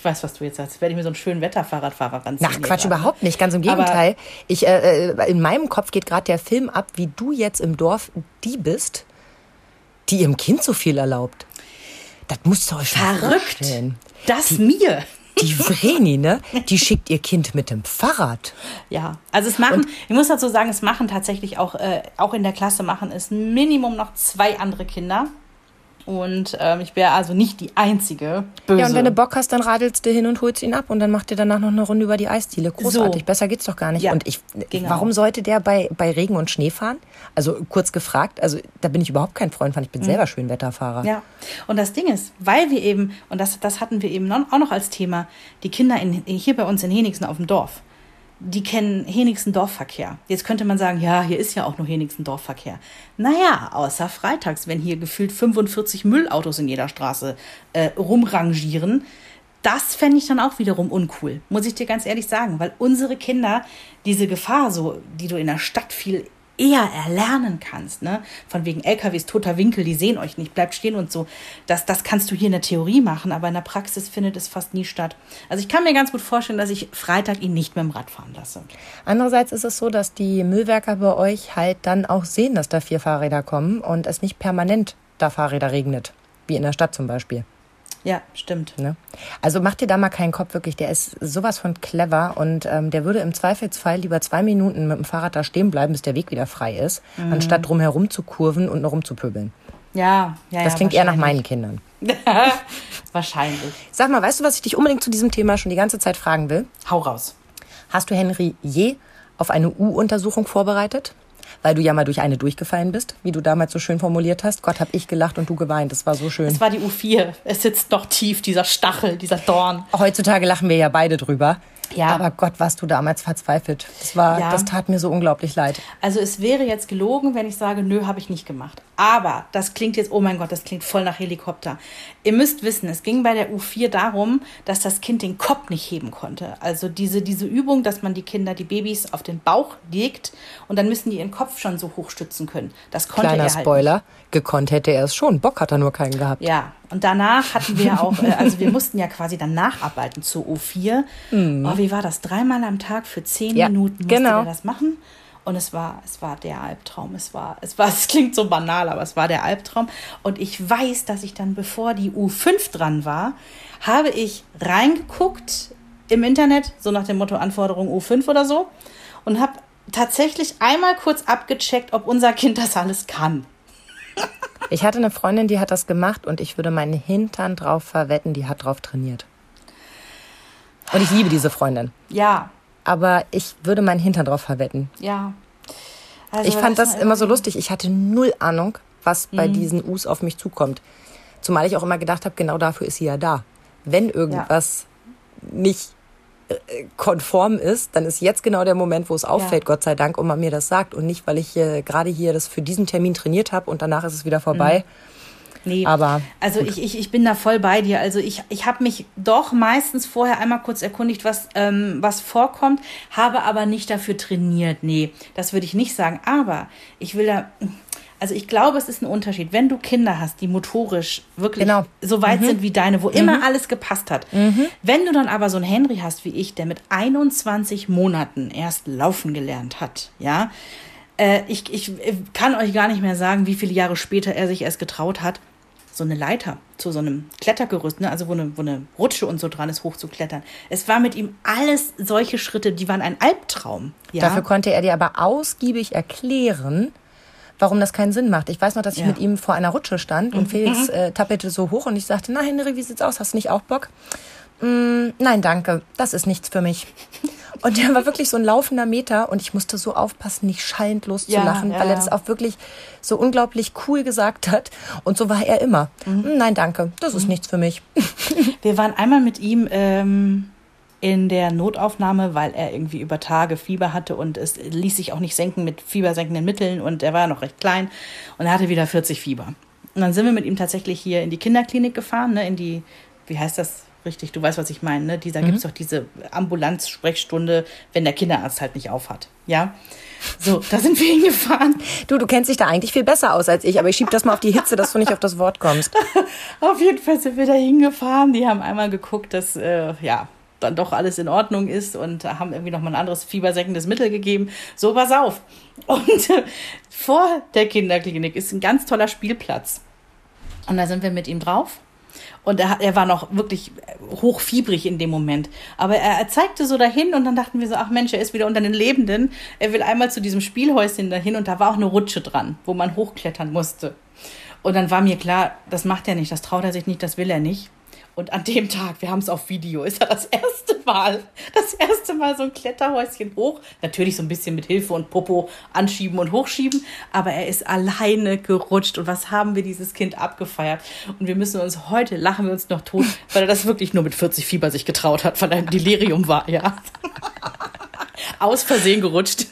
ich weiß, was du jetzt sagst, werde ich mir so einen schönen Wetterfahrradfahrer ranziehen. Ach Quatsch, überhaupt nicht. Ganz im Aber- Gegenteil. Ich, äh, äh, in meinem Kopf geht gerade der Film ab, wie du jetzt im Dorf die bist, die ihrem Kind so viel erlaubt. Das musst du euch mal Verrückt. vorstellen. Das mir. Die Vreni, ne? Die schickt ihr Kind mit dem Fahrrad. Ja, also es machen, ich muss dazu sagen, es machen tatsächlich auch, äh, auch in der Klasse machen es Minimum noch zwei andere Kinder. Und ähm, ich wäre also nicht die einzige Böse. Ja, und wenn du Bock hast, dann radelst du hin und holst ihn ab und dann macht ihr danach noch eine Runde über die Eisdiele. Großartig. So. Besser geht's doch gar nicht. Ja, und ich, genau. warum sollte der bei, bei Regen und Schnee fahren? Also kurz gefragt, also da bin ich überhaupt kein Freund von. Ich bin selber Schönwetterfahrer. Mhm. Ja, und das Ding ist, weil wir eben, und das, das hatten wir eben auch noch als Thema, die Kinder in, hier bei uns in Henigsen auf dem Dorf, die kennen Henigsen Dorfverkehr. Jetzt könnte man sagen, ja, hier ist ja auch nur Henigsen Dorfverkehr. Naja, außer freitags, wenn hier gefühlt 45 Müllautos in jeder Straße äh, rumrangieren. Das fände ich dann auch wiederum uncool, muss ich dir ganz ehrlich sagen, weil unsere Kinder diese Gefahr, so, die du in der Stadt viel eher erlernen kannst, ne? Von wegen LKWs, toter Winkel, die sehen euch nicht, bleibt stehen und so. Das, das kannst du hier in der Theorie machen, aber in der Praxis findet es fast nie statt. Also ich kann mir ganz gut vorstellen, dass ich Freitag ihn nicht mit dem Rad fahren lasse. Andererseits ist es so, dass die Müllwerker bei euch halt dann auch sehen, dass da vier Fahrräder kommen und es nicht permanent da Fahrräder regnet. Wie in der Stadt zum Beispiel. Ja, stimmt. Ne? Also mach dir da mal keinen Kopf, wirklich. Der ist sowas von clever und ähm, der würde im Zweifelsfall lieber zwei Minuten mit dem Fahrrad da stehen bleiben, bis der Weg wieder frei ist, Mhm. anstatt drumherum zu kurven und noch rumzupöbeln. Ja, ja, Das ja, klingt eher nach meinen. Kindern. Wahrscheinlich. Sag mal, weißt du, was ich dich unbedingt zu diesem Thema schon die ganze Zeit fragen will? Hau raus. Hast du Henry je auf eine U-Untersuchung vorbereitet? Weil du ja mal durch eine durchgefallen bist, wie du damals so schön formuliert hast. Gott, hab ich gelacht und du geweint. Das war so schön. Es war die U4. Es sitzt noch tief, dieser Stachel, dieser Dorn. Heutzutage lachen wir ja beide drüber. Ja. Aber Gott, warst du damals verzweifelt. Das war, Ja. das tat mir so unglaublich leid. Also es wäre jetzt gelogen, wenn ich sage, nö, habe ich nicht gemacht. Aber das klingt jetzt, oh mein Gott, das klingt voll nach Helikopter. Ihr müsst wissen, es ging bei der U4 darum, dass das Kind den Kopf nicht heben konnte. Also diese, diese Übung, dass man die Kinder, die Babys auf den Bauch legt und dann müssen die ihren Kopf schon so hoch stützen können. Das konnte Kleiner er halt Spoiler, gekonnt hätte er es schon. Bock hat er nur keinen gehabt. Nicht. Ja, und danach hatten wir auch, äh, also wir mussten ja quasi dann nacharbeiten zur U4. Oh, wie war das? Dreimal am Tag für zehn. Ja, Minuten musste genau. er das machen. Und es war, es war der Albtraum. Es war, es war, es klingt so banal, aber es war der Albtraum. Und ich weiß, dass ich dann, bevor die U5 dran war, habe ich reingeguckt im Internet, so nach dem Motto Anforderung U5 oder so, und habe tatsächlich einmal kurz abgecheckt, ob unser Kind das alles kann. Ich hatte eine Freundin, die hat das gemacht und ich würde meinen Hintern drauf verwetten, die hat drauf trainiert. Und ich liebe diese Freundin. Ja, Aber ich würde meinen Hintern drauf verwetten. ja. Also, Ich fand das das immer so lustig. Ich hatte null Ahnung, was bei Mhm. diesen Us auf mich zukommt. Zumal ich auch immer gedacht habe, genau dafür ist sie ja da. Wenn irgendwas nicht äh, konform ist, dann ist jetzt genau der Moment, wo es auffällt, Gott sei Dank, und man mir das sagt. Und nicht, weil ich äh, gerade hier das für diesen Termin trainiert habe und danach ist es wieder vorbei. Nee, Aber also ich, ich, ich bin da voll bei dir. Also ich, ich habe mich doch meistens vorher einmal kurz erkundigt, was, ähm, was vorkommt, habe aber nicht dafür trainiert. Nee, das würde ich nicht sagen. Aber ich will da, also ich glaube, es ist ein Unterschied. Wenn du Kinder hast, die motorisch wirklich Genau. so weit sind wie deine, wo immer alles gepasst hat. Wenn du dann aber so einen Henry hast wie ich, der mit 21 Monaten erst laufen gelernt hat, ja, äh, ich, ich äh, kann euch gar nicht mehr sagen, wie viele Jahre später er sich erst getraut hat. So eine Leiter zu so einem Klettergerüst, ne? also wo eine, wo eine Rutsche und so dran ist, hochzuklettern. Es war mit ihm alles solche Schritte, die waren ein Albtraum. Ja? Dafür konnte er dir aber ausgiebig erklären, warum das keinen Sinn macht. Ich weiß noch, dass ich Ja. mit ihm vor einer Rutsche stand und Felix äh, tappelte so hoch und ich sagte, na Henry, wie sieht's aus? Hast du nicht auch Bock? Mm, nein, danke, das ist nichts für mich. Und der war wirklich so ein laufender Meter und ich musste so aufpassen, nicht schallend loszulachen, Ja, ja, weil er das auch wirklich so unglaublich cool gesagt hat. Und so war er immer. Mhm. "Mm, Nein, danke, das ist nichts für mich. Wir waren einmal mit ihm ähm, in der Notaufnahme, weil er irgendwie über Tage Fieber hatte und es ließ sich auch nicht senken mit fiebersenkenden Mitteln und er war ja noch recht klein und er hatte wieder 40 Fieber. Und dann sind wir mit ihm tatsächlich hier in die Kinderklinik gefahren, ne, in die, wie heißt das richtig, du weißt, was ich meine, ne? Dieser gibt's doch diese Ambulanz-Sprechstunde, wenn der Kinderarzt halt nicht aufhat. Ja. So, da sind wir hingefahren. Du, du kennst dich da eigentlich viel besser aus als ich, aber ich schieb das mal auf die Hitze, dass du nicht auf das Wort kommst. Auf jeden Fall sind wir da hingefahren. Die haben einmal geguckt, dass äh, ja dann doch alles in Ordnung ist und haben irgendwie noch mal ein anderes fiebersenkendes Mittel gegeben. So, pass auf. Und äh, vor der Kinderklinik ist ein ganz toller Spielplatz. Und da sind wir mit ihm drauf. Und er, er war noch wirklich hochfiebrig in dem Moment. Aber er, er zeigte so dahin und dann dachten wir so, ach Mensch, er ist wieder unter den Lebenden. Er will einmal zu diesem Spielhäuschen dahin und da war auch eine Rutsche dran, wo man hochklettern musste. Und dann war mir klar, das macht er nicht, das traut er sich nicht, das will er nicht. Und an dem Tag, wir haben es auf Video, ist er das erste Mal, das erste Mal so ein Kletterhäuschen hoch. Natürlich so ein bisschen mit Hilfe und Popo anschieben und hochschieben, aber er ist alleine gerutscht. Und was haben wir dieses Kind abgefeiert? Und wir müssen uns heute, lachen wir uns noch tot, weil er das wirklich nur mit 40 Fieber sich getraut hat, weil er im Delirium war, ja. Aus Versehen gerutscht.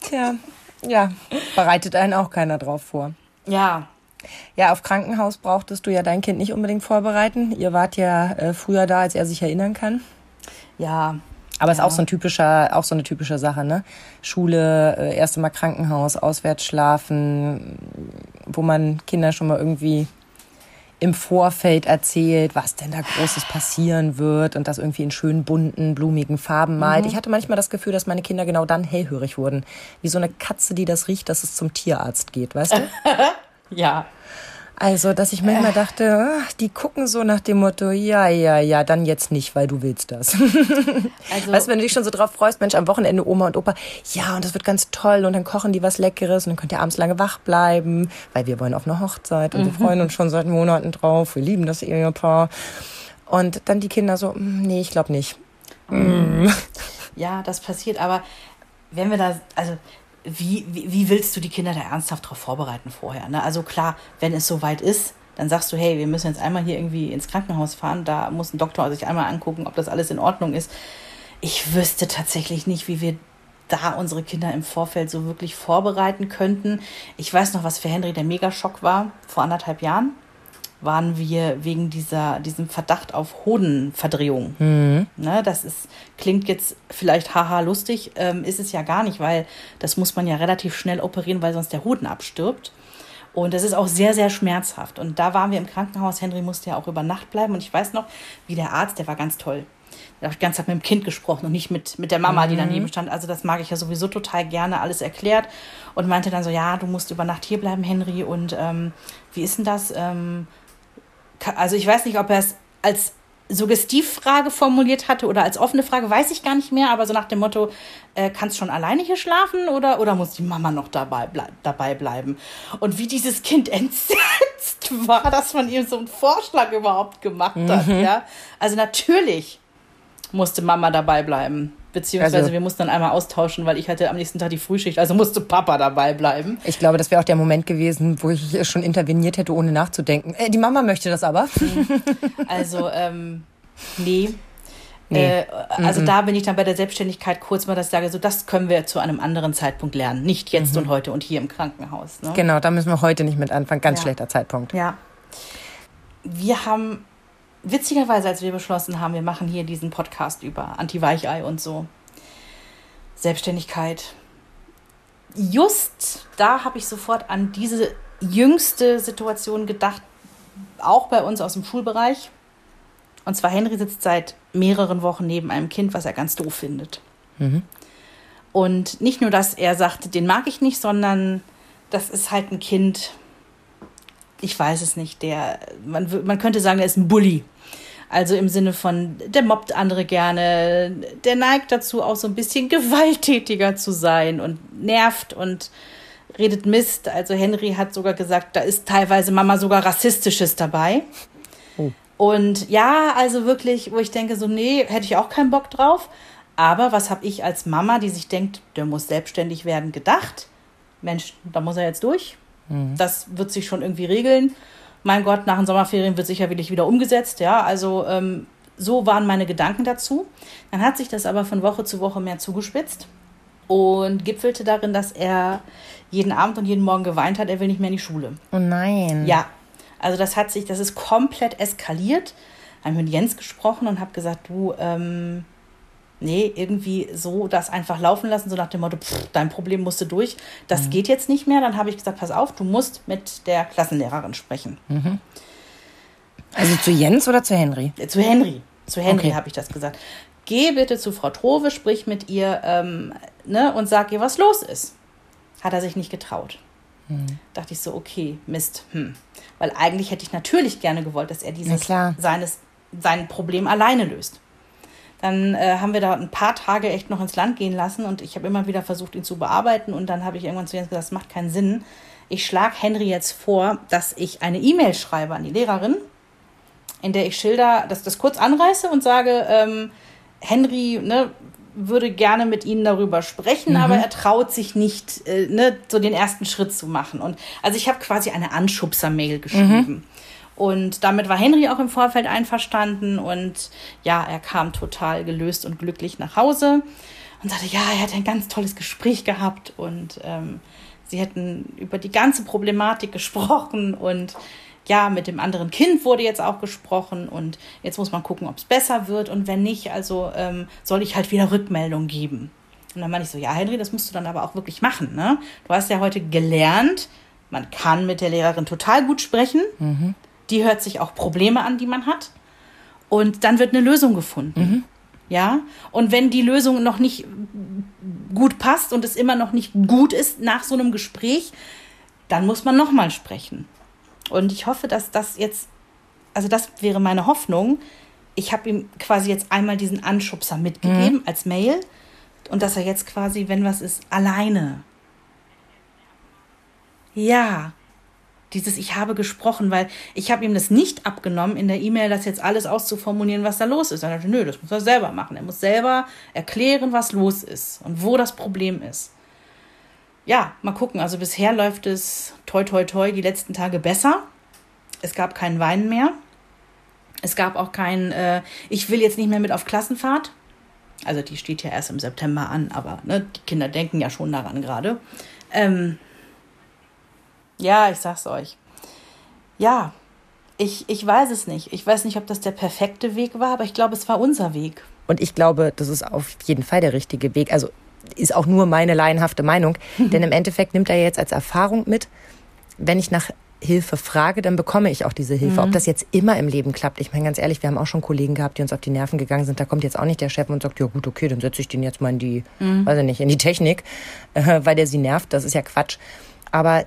Tja, ja, bereitet einen auch keiner drauf vor. Ja, Ja, auf Krankenhaus brauchtest du ja dein Kind nicht unbedingt vorbereiten. Ihr wart ja äh, früher da, als er sich erinnern kann. ja, Aber es ist auch so ein typischer, auch so eine typische Sache, ne? Schule, äh, erste Mal Krankenhaus, auswärts schlafen, wo man Kinder schon mal irgendwie im Vorfeld erzählt, was denn da Großes passieren wird und das irgendwie in schönen bunten, blumigen Farben malt. Ich hatte manchmal das Gefühl, dass meine Kinder genau dann hellhörig wurden. Wie so eine Katze, die das riecht, dass es zum Tierarzt geht, weißt du? ja. Also, dass ich manchmal dachte, ah, die gucken so nach dem Motto, ja, ja, ja, dann jetzt nicht, weil du willst das. Also, Weißt du, wenn du dich schon so drauf freust, Mensch, am Wochenende Oma und Opa, ja, und das wird ganz toll und dann kochen die was Leckeres und dann könnt ihr abends lange wach bleiben, weil wir wollen auf eine Hochzeit und wir freuen uns schon seit Monaten drauf, wir lieben das Ehepaar. Und dann die Kinder so, "Mm, nee, ich glaube nicht. Ja, das passiert, aber wenn wir da, also wie, wie, wie willst du die Kinder da ernsthaft darauf vorbereiten vorher? Ne? Also klar, wenn es soweit ist, dann sagst du, hey, wir müssen jetzt einmal hier irgendwie ins Krankenhaus fahren, da muss ein Doktor sich einmal angucken, ob das alles in Ordnung ist. Ich wüsste tatsächlich nicht, wie wir da unsere Kinder im Vorfeld so wirklich vorbereiten könnten. Ich weiß noch, was für Henry der Megaschock war vor anderthalb Jahren waren wir wegen dieser, diesem Verdacht auf Hodenverdrehung. Ne, das ist, klingt jetzt vielleicht haha lustig, ähm, ist es ja gar nicht, weil das muss man ja relativ schnell operieren, weil sonst der Hoden abstirbt. Und das ist auch sehr, sehr schmerzhaft. Und da waren wir im Krankenhaus. Henry musste ja auch über Nacht bleiben. Und ich weiß noch, wie der Arzt, der war ganz toll. Der hat die ganze Zeit mit dem Kind gesprochen und nicht mit, mit der Mama, die daneben stand. Also das mag ich ja sowieso total gerne, alles erklärt. Und meinte dann so, ja, du musst über Nacht hier bleiben, Henry. Und ähm, wie ist denn das? Ähm, also ich weiß nicht, ob er es als Suggestivfrage formuliert hatte oder als offene Frage, weiß ich gar nicht mehr, aber so nach dem Motto, äh, kannst schon alleine hier schlafen oder, oder muss die Mama noch dabei, blei dabei bleiben? Und wie dieses Kind entsetzt war, dass man ihm so einen Vorschlag überhaupt gemacht hat, ja. Also natürlich musste Mama dabei bleiben. Beziehungsweise Also- wir mussten dann einmal austauschen, weil ich hatte am nächsten Tag die Frühschicht, also musste Papa dabei bleiben. Ich glaube, das wäre auch der Moment gewesen, wo ich schon interveniert hätte, ohne nachzudenken. Äh, die Mama möchte das aber. Also, ähm, nee. Nee. Äh, also da bin ich dann bei der Selbstständigkeit kurz mal, dass ich sage, so das können wir zu einem anderen Zeitpunkt lernen. Nicht jetzt und heute und hier im Krankenhaus. Ne? Genau, da müssen wir heute nicht mit anfangen. Ganz Ja. schlechter Zeitpunkt. Ja. Wir haben, witzigerweise, als wir beschlossen haben, wir machen hier diesen Podcast über Anti-Weichei und so, Selbstständigkeit. Just da habe ich sofort an diese jüngste Situation gedacht, auch bei uns aus dem Schulbereich. Und zwar Henry sitzt seit mehreren Wochen neben einem Kind, was er ganz doof findet. Und nicht nur, dass er sagt, den mag ich nicht, sondern das ist halt ein Kind, ich weiß es nicht, der, man, man könnte sagen, er ist ein Bully. Also im Sinne von, der mobbt andere gerne, der neigt dazu, auch so ein bisschen gewalttätiger zu sein und nervt und redet Mist. Also Henry hat sogar gesagt, da ist teilweise Mama sogar Rassistisches dabei. Oh. Und ja, also wirklich, wo ich denke, so, nee, hätte ich auch keinen Bock drauf. Aber was habe ich als Mama, die sich denkt, der muss selbstständig werden, gedacht? Mensch, da muss er jetzt durch. Mhm. Das wird sich schon irgendwie regeln mein Gott, nach den Sommerferien wird sicher wirklich wieder umgesetzt. Ja, also ähm, so waren meine Gedanken dazu. Dann hat sich das aber von Woche zu Woche mehr zugespitzt und gipfelte darin, dass er jeden Abend und jeden Morgen geweint hat, er will nicht mehr in die Schule. Oh nein. Ja, also das hat sich, das ist komplett eskaliert. Ich habe mit Jens gesprochen und habe gesagt, du, ähm, nee, irgendwie so das einfach laufen lassen, so nach dem Motto, pff, dein Problem musste durch, das mhm. geht jetzt nicht mehr. Dann habe ich gesagt, pass auf, du musst mit der Klassenlehrerin sprechen. Mhm. Also zu Jens oder zu Henry? Äh, zu Henry. Zu Henry okay. habe ich das gesagt. Geh bitte zu Frau Trove, sprich mit ihr ähm, ne, und sag ihr, was los ist. Hat er sich nicht getraut. Mhm. Dachte ich so, okay, Mist. Hm. Weil eigentlich hätte ich natürlich gerne gewollt, dass er dieses seines, sein Problem alleine löst. Dann äh, haben wir da ein paar Tage echt noch ins Land gehen lassen und ich habe immer wieder versucht, ihn zu bearbeiten. Und dann habe ich irgendwann zu Jens gesagt, das macht keinen Sinn. Ich schlage Henry jetzt vor, dass ich eine E-Mail schreibe an die Lehrerin, in der ich schilder, dass das kurz anreiße und sage, ähm, Henry ne, würde gerne mit Ihnen darüber sprechen, mhm. aber er traut sich nicht, äh, ne, so den ersten Schritt zu machen. Und also ich habe quasi eine Anschubser-Mail geschrieben. Mhm. Und damit war Henry auch im Vorfeld einverstanden und ja, er kam total gelöst und glücklich nach Hause und sagte, ja, er hat ein ganz tolles Gespräch gehabt und ähm, sie hätten über die ganze Problematik gesprochen und ja, mit dem anderen Kind wurde jetzt auch gesprochen und jetzt muss man gucken, ob es besser wird und wenn nicht, also ähm, soll ich halt wieder Rückmeldung geben. Und dann meine ich so, ja, Henry, das musst du dann aber auch wirklich machen. Ne? Du hast ja heute gelernt, man kann mit der Lehrerin total gut sprechen. Mhm die hört sich auch Probleme an, die man hat. Und dann wird eine Lösung gefunden. Mhm. Ja, und wenn die Lösung noch nicht gut passt und es immer noch nicht gut ist nach so einem Gespräch, dann muss man nochmal sprechen. Und ich hoffe, dass das jetzt, also das wäre meine Hoffnung. Ich habe ihm quasi jetzt einmal diesen Anschubser mitgegeben mhm. als Mail und dass er jetzt quasi, wenn was ist, alleine. Ja, dieses Ich habe gesprochen, weil ich habe ihm das nicht abgenommen, in der E-Mail das jetzt alles auszuformulieren, was da los ist. Er dachte, nö, das muss er selber machen. Er muss selber erklären, was los ist und wo das Problem ist. Ja, mal gucken. Also bisher läuft es toi toi toi die letzten Tage besser. Es gab keinen Wein mehr. Es gab auch kein, äh, ich will jetzt nicht mehr mit auf Klassenfahrt. Also die steht ja erst im September an, aber ne, die Kinder denken ja schon daran gerade. Ähm, ja, ich sag's euch. Ja, ich, ich weiß es nicht. Ich weiß nicht, ob das der perfekte Weg war, aber ich glaube, es war unser Weg. Und ich glaube, das ist auf jeden Fall der richtige Weg. Also ist auch nur meine laienhafte Meinung. Denn im Endeffekt nimmt er jetzt als Erfahrung mit, wenn ich nach Hilfe frage, dann bekomme ich auch diese Hilfe. Mhm. Ob das jetzt immer im Leben klappt. Ich meine, ganz ehrlich, wir haben auch schon Kollegen gehabt, die uns auf die Nerven gegangen sind. Da kommt jetzt auch nicht der Chef und sagt, ja gut, okay, dann setze ich den jetzt mal in die, mhm. weiß ich nicht, in die Technik, äh, weil der sie nervt. Das ist ja Quatsch. Aber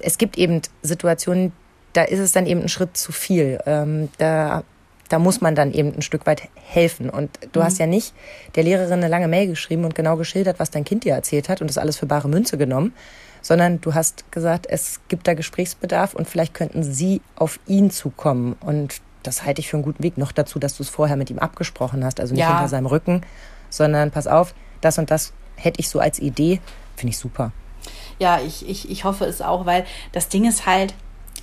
es gibt eben Situationen, da ist es dann eben ein Schritt zu viel. Ähm, da, da muss man dann eben ein Stück weit helfen. Und du mhm. hast ja nicht der Lehrerin eine lange Mail geschrieben und genau geschildert, was dein Kind dir erzählt hat und das alles für bare Münze genommen, sondern du hast gesagt, es gibt da Gesprächsbedarf und vielleicht könnten sie auf ihn zukommen. Und das halte ich für einen guten Weg. Noch dazu, dass du es vorher mit ihm abgesprochen hast, also nicht ja. hinter seinem Rücken, sondern pass auf, das und das hätte ich so als Idee, finde ich super ja, ich, ich, ich hoffe es auch, weil das Ding ist halt,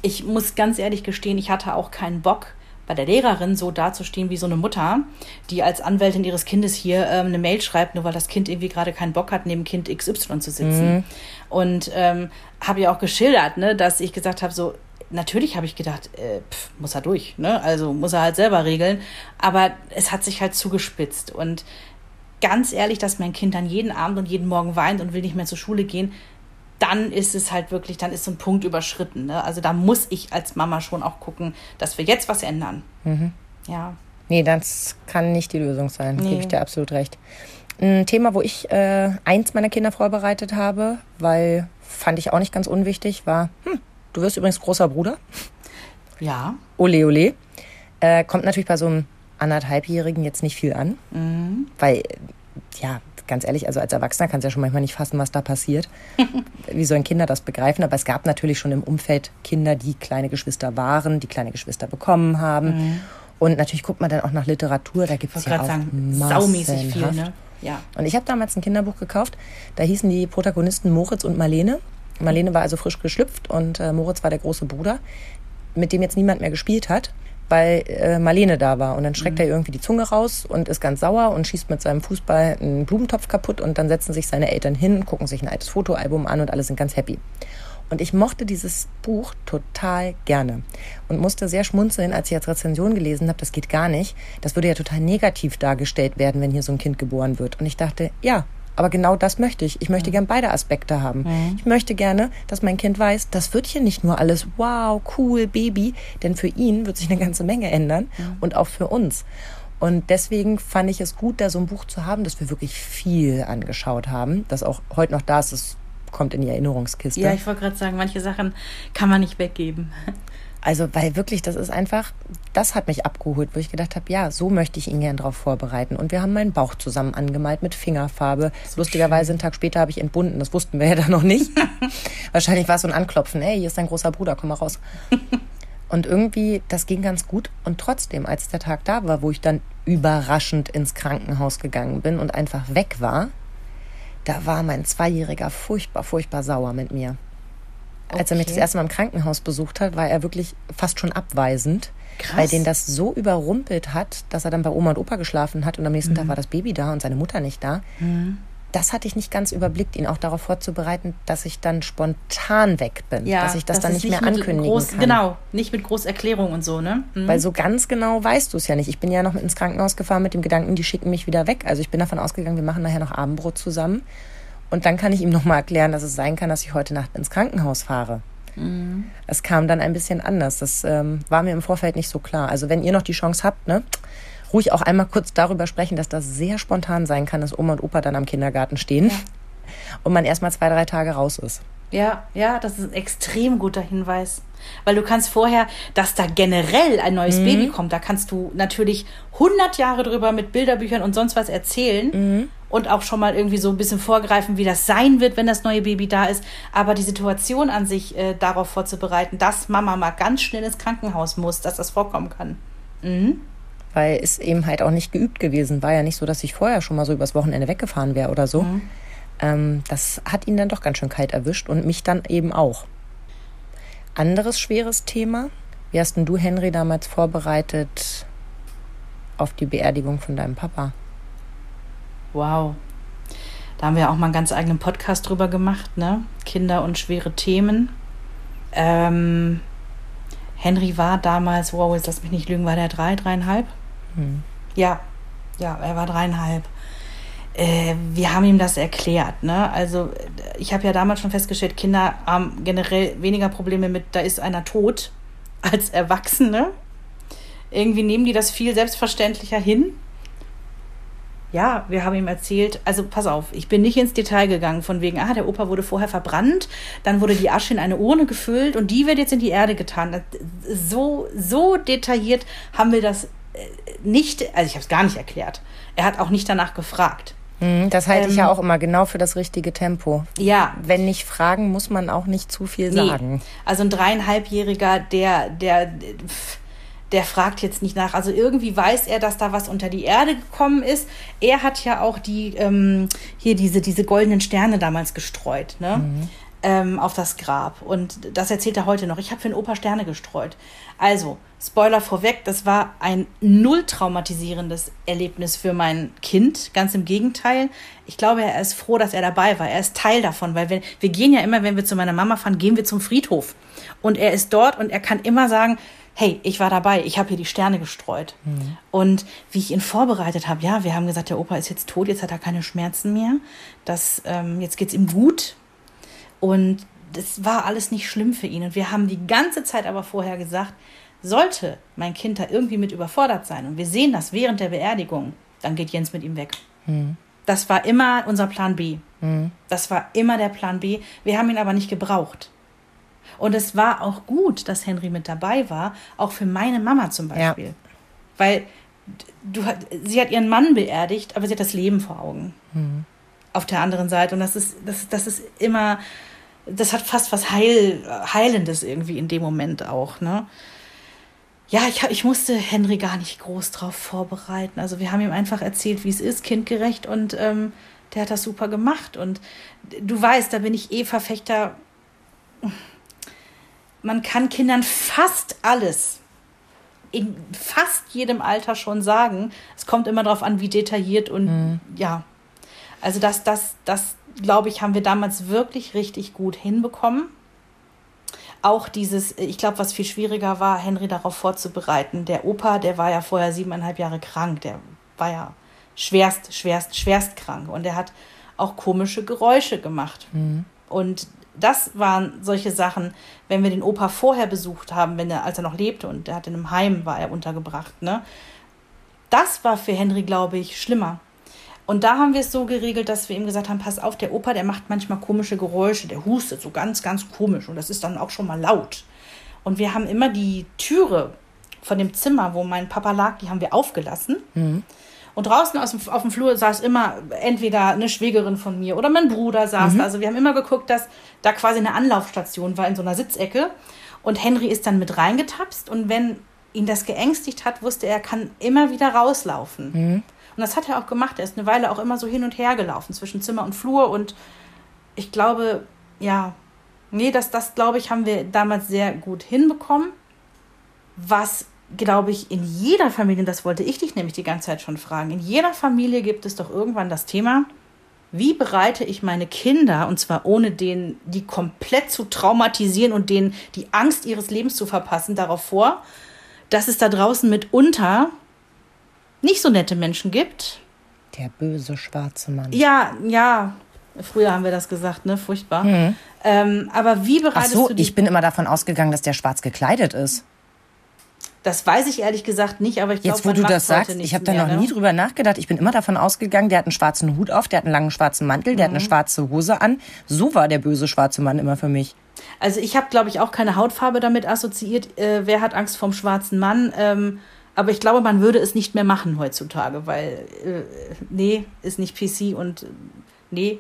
ich muss ganz ehrlich gestehen, ich hatte auch keinen Bock, bei der Lehrerin so dazustehen wie so eine Mutter, die als Anwältin ihres Kindes hier ähm, eine Mail schreibt, nur weil das Kind irgendwie gerade keinen Bock hat, neben Kind XY zu sitzen. Mhm. Und ähm, habe ja auch geschildert, ne, dass ich gesagt habe, so, natürlich habe ich gedacht, äh, pff, muss er durch, ne? Also muss er halt selber regeln. Aber es hat sich halt zugespitzt. Und ganz ehrlich, dass mein Kind dann jeden Abend und jeden Morgen weint und will nicht mehr zur Schule gehen, dann ist es halt wirklich, dann ist so ein Punkt überschritten. Ne? Also da muss ich als Mama schon auch gucken, dass wir jetzt was ändern. Mhm. Ja. Nee, das kann nicht die Lösung sein. Nee. Gebe ich dir absolut recht. Ein Thema, wo ich äh, eins meiner Kinder vorbereitet habe, weil fand ich auch nicht ganz unwichtig, war, hm, Du wirst übrigens großer Bruder. Ja. Ole, ole. Äh, kommt natürlich bei so einem anderthalbjährigen jetzt nicht viel an. Mhm. Weil, ja, ganz ehrlich, also als Erwachsener kannst du ja schon manchmal nicht fassen, was da passiert. Wie sollen Kinder das begreifen? Aber es gab natürlich schon im Umfeld Kinder, die kleine Geschwister waren, die kleine Geschwister bekommen haben. Mhm. Und natürlich guckt man dann auch nach Literatur, da gibt es ja auch sagen, saumäßig viel, ne? Ja. Und ich habe damals ein Kinderbuch gekauft, da hießen die Protagonisten Moritz und Marlene. Marlene war also frisch geschlüpft und äh, Moritz war der große Bruder, mit dem jetzt niemand mehr gespielt hat, weil äh, Marlene da war. Und dann schreckt er irgendwie die Zunge raus und ist ganz sauer und schießt mit seinem Fußball einen Blumentopf kaputt und dann setzen sich seine Eltern hin, gucken sich ein altes Fotoalbum an und alle sind ganz happy. Und ich mochte dieses Buch total gerne und musste sehr schmunzeln, als ich als Rezension gelesen habe, das geht gar nicht. Das würde ja total negativ dargestellt werden, wenn hier so ein Kind geboren wird. Und ich dachte, ja, aber genau das möchte ich. Ich möchte gern beide Aspekte haben. Ich möchte gerne, dass mein Kind weiß, das wird hier nicht nur alles wow, cool, Baby, denn für ihn wird sich eine ganze Menge ändern und auch für uns. Und deswegen fand ich es gut, da so ein Buch zu haben, dass wir wirklich viel angeschaut haben, das auch heute noch da ist. Das kommt in die Erinnerungskiste. Ja, ich wollte gerade sagen, manche Sachen kann man nicht weggeben. Also, weil wirklich, das ist einfach, das hat mich abgeholt, wo ich gedacht habe, ja, so möchte ich ihn gern drauf vorbereiten. Und wir haben meinen Bauch zusammen angemalt mit Fingerfarbe. Lustigerweise, einen Tag später habe ich entbunden. Das wussten wir ja dann noch nicht. Wahrscheinlich war es so ein Anklopfen. Ey, hier ist dein großer Bruder, komm mal raus. Und irgendwie, das ging ganz gut. Und trotzdem, als der Tag da war, wo ich dann überraschend ins Krankenhaus gegangen bin und einfach weg war, da war mein Zweijähriger furchtbar, furchtbar sauer mit mir. Als er mich Okay. das erste Mal im Krankenhaus besucht hat, war er wirklich fast schon abweisend, Krass. weil den das so überrumpelt hat, dass er dann bei Oma und Opa geschlafen hat und am nächsten Mhm. Tag war das Baby da und seine Mutter nicht da. Das hatte ich nicht ganz überblickt, ihn auch darauf vorzubereiten, dass ich dann spontan weg bin, dass ich das dann ist nicht mehr ankündigen groß, kann. Genau, nicht mit Großerklärung und so, ne? Mhm. Weil so ganz genau weißt du es ja nicht. Ich bin ja noch ins Krankenhaus gefahren mit dem Gedanken, die schicken mich wieder weg. Also ich bin davon ausgegangen, wir machen nachher noch Abendbrot zusammen. Und dann kann ich ihm nochmal erklären, dass es sein kann, dass ich heute Nacht ins Krankenhaus fahre. Es kam dann ein bisschen anders. Das ähm, war mir im Vorfeld nicht so klar. Also wenn ihr noch die Chance habt, ne, ruhig auch einmal kurz darüber sprechen, dass das sehr spontan sein kann, dass Oma und Opa dann am Kindergarten stehen und man erstmal zwei, drei Tage raus ist. Ja, ja, das ist ein extrem guter Hinweis. Weil du kannst vorher, dass da generell ein Mhm. neues Baby kommt, da kannst du natürlich 100 Jahre drüber mit Bilderbüchern und sonst was erzählen Mhm. und auch schon mal irgendwie so ein bisschen vorgreifen, wie das sein wird, wenn das neue Baby da ist. Aber die Situation an sich äh, darauf vorzubereiten, dass Mama mal ganz schnell ins Krankenhaus muss, dass das vorkommen kann. weil es eben halt auch nicht geübt gewesen war. Ja nicht so, dass ich vorher schon mal so übers Wochenende weggefahren wäre oder so. Ähm, das hat ihn dann doch ganz schön kalt erwischt und mich dann eben auch. Anderes schweres Thema. Wie hast denn du, Henry, damals vorbereitet auf die Beerdigung von deinem Papa? Wow. Da haben wir auch mal einen ganz eigenen Podcast drüber gemacht, ne? Kinder und schwere Themen. Ähm, Henry war damals, wow, jetzt lass mich nicht lügen, war der drei, dreieinhalb? Ja, ja, er war dreieinhalb. Äh, wir haben ihm das erklärt, ne? Also, ich habe ja damals schon festgestellt, Kinder haben generell weniger Probleme mit, da ist einer tot, als Erwachsene. Irgendwie nehmen die das viel selbstverständlicher hin. Ja, wir haben ihm erzählt, also pass auf, ich bin nicht ins Detail gegangen, von wegen, ah, der Opa wurde vorher verbrannt, dann wurde die Asche in eine Urne gefüllt und die wird jetzt in die Erde getan. So, so detailliert haben wir das äh, nicht, also ich habe es gar nicht erklärt. Er hat auch nicht danach gefragt. Mhm, Das halte ich Ähm, ja auch immer genau für das richtige Tempo. Ja, Wenn nicht fragen, muss man auch nicht zu viel Nee. sagen. Also ein dreieinhalbjähriger, der, der, der fragt jetzt nicht nach. Also irgendwie weiß er, dass da was unter die Erde gekommen ist. Er hat ja auch die, ähm, hier diese, diese goldenen Sterne damals gestreut, ne? Ähm, auf das Grab. Und das erzählt er heute noch. Ich habe für den Opa Sterne gestreut. Also, Spoiler vorweg, das war ein null traumatisierendes Erlebnis für mein Kind. Ganz im Gegenteil. Ich glaube, er ist froh, dass er dabei war. Er ist Teil davon, weil wir, wir gehen ja immer, wenn wir zu meiner Mama fahren, gehen wir zum Friedhof. Und er ist dort und er kann immer sagen, hey, ich war dabei, ich habe hier die Sterne gestreut. Und wie ich ihn vorbereitet habe, ja, wir haben gesagt, der Opa ist jetzt tot, jetzt hat er keine Schmerzen mehr. Das, ähm, jetzt geht's ihm gut. Und das war alles nicht schlimm für ihn. Und wir haben die ganze Zeit aber vorher gesagt, sollte mein Kind da irgendwie mit überfordert sein und wir sehen das während der Beerdigung, dann geht Jens mit ihm weg. Das war immer unser Plan B. Das war immer der Plan B. Wir haben ihn aber nicht gebraucht. Und es war auch gut, dass Henry mit dabei war, auch für meine Mama zum Beispiel. Ja. Weil du, sie hat ihren Mann beerdigt, aber sie hat das Leben vor Augen. Mhm. Auf der anderen Seite. Und das ist, das, das ist immer, das hat fast was Heil, Heilendes irgendwie in dem Moment auch. Ne? Ja, ich, ich musste Henry gar nicht groß drauf vorbereiten. Also wir haben ihm einfach erzählt, wie es ist, kindgerecht und ähm, der hat das super gemacht. Und du weißt, da bin ich eh Verfechter. Man kann Kindern fast alles in fast jedem Alter schon sagen. Es kommt immer darauf an, wie detailliert und mhm. ja. Also das, das, das, glaube ich, haben wir damals wirklich richtig gut hinbekommen. Auch dieses, ich glaube, was viel schwieriger war, Henry darauf vorzubereiten. Der Opa, der war ja vorher siebeneinhalb Jahre krank, der war ja schwerst, schwerst, schwerst krank und er hat auch komische Geräusche gemacht. Mhm. Und das waren solche Sachen, wenn wir den Opa vorher besucht haben, wenn er, als er noch lebte und er hat in einem Heim war er untergebracht, ne? Das war für Henry, glaube ich, schlimmer. Und da haben wir es so geregelt, dass wir ihm gesagt haben, pass auf, der Opa, der macht manchmal komische Geräusche, der hustet so ganz, ganz komisch und das ist dann auch schon mal laut. Und wir haben immer die Türe von dem Zimmer, wo mein Papa lag, die haben wir aufgelassen. Mhm. Und draußen aus dem, auf dem Flur saß immer entweder eine Schwägerin von mir oder mein Bruder saß. Mhm. Also wir haben immer geguckt, dass da quasi eine Anlaufstation war in so einer Sitzecke. Und Henry ist dann mit reingetapst und wenn ihn das geängstigt hat, wusste er, er kann immer wieder rauslaufen. Mhm. Und das hat er auch gemacht. Er ist eine Weile auch immer so hin und her gelaufen zwischen Zimmer und Flur. Und ich glaube, ja, nee, das, das glaube ich, haben wir damals sehr gut hinbekommen. Was glaube ich, in jeder Familie, das wollte ich dich nämlich die ganze Zeit schon fragen, in jeder Familie gibt es doch irgendwann das Thema, wie bereite ich meine Kinder, und zwar ohne denen, die komplett zu traumatisieren und denen die Angst ihres Lebens zu verpassen, darauf vor, dass es da draußen mitunter nicht so nette Menschen gibt. Der böse schwarze Mann. Ja, ja. Früher haben wir das gesagt, ne? Furchtbar. Mhm. Ähm, aber wie bereitest Ach so, du die ich bin immer davon ausgegangen, dass der schwarz gekleidet ist. Das weiß ich ehrlich gesagt nicht, aber ich glaube, Jetzt, wo du das sagst, ich habe da noch ne? nie drüber nachgedacht. Ich bin immer davon ausgegangen, der hat einen schwarzen Hut auf, der hat einen langen schwarzen Mantel, der mhm. hat eine mhm. schwarze Hose an. So war der böse schwarze Mann immer für mich. Also ich habe, glaube ich, auch keine Hautfarbe damit assoziiert. Äh, wer hat Angst vom schwarzen Mann? Ähm, aber ich glaube, man würde es nicht mehr machen heutzutage, weil äh, nee, ist nicht PC und äh, nee,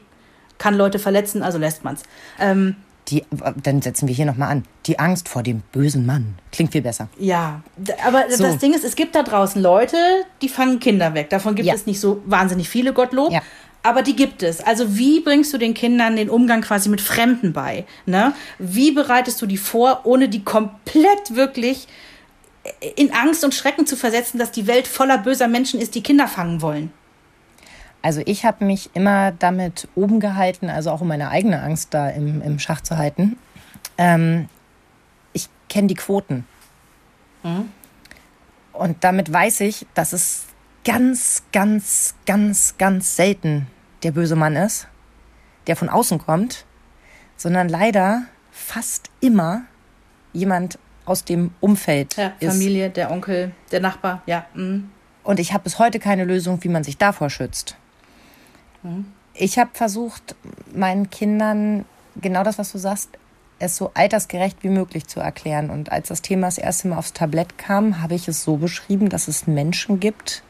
kann Leute verletzen, also lässt man's. Ähm, die, dann setzen wir hier nochmal an. Die Angst vor dem bösen Mann. Klingt viel besser. Ja, aber so. das Ding ist, es gibt da draußen Leute, die fangen Kinder weg. Davon gibt ja. es nicht so wahnsinnig viele, Gottlob. Ja. Aber die gibt es. Also wie bringst du den Kindern den Umgang quasi mit Fremden bei? Ne? Wie bereitest du die vor, ohne die komplett wirklich in Angst und Schrecken zu versetzen, dass die Welt voller böser Menschen ist, die Kinder fangen wollen? Also ich habe mich immer damit oben gehalten, also auch um meine eigene Angst da im, im Schach zu halten. Ähm, ich kenne die Quoten. Mhm. Und damit weiß ich, dass es ganz, ganz, ganz, ganz selten der böse Mann ist, der von außen kommt, sondern leider fast immer jemand aus dem Umfeld ja, ist. Familie, der Onkel, der Nachbar, ja. Mhm. Und ich habe bis heute keine Lösung, wie man sich davor schützt. Ich habe versucht, meinen Kindern genau das, was du sagst, es so altersgerecht wie möglich zu erklären. Und als das Thema das erste Mal aufs Tablett kam, habe ich es so beschrieben, dass es Menschen gibt,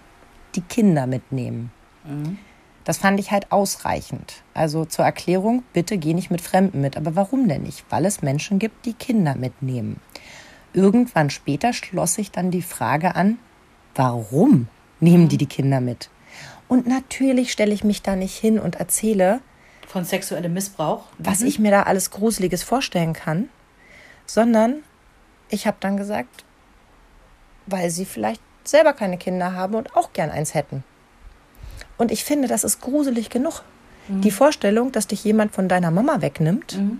die Kinder mitnehmen. Mhm. Das fand ich halt ausreichend. Also zur Erklärung, bitte geh nicht mit Fremden mit. Aber warum denn nicht? Weil es Menschen gibt, die Kinder mitnehmen. Irgendwann später schloss sich dann die Frage an, warum nehmen die mhm. die Kinder mit? Und natürlich stelle ich mich da nicht hin und erzähle von sexuellem Missbrauch, was mhm. ich mir da alles Gruseliges vorstellen kann, sondern ich habe dann gesagt, weil sie vielleicht selber keine Kinder haben und auch gern eins hätten. Und ich finde, das ist gruselig genug. Mhm. Die Vorstellung, dass dich jemand von deiner Mama wegnimmt, mhm.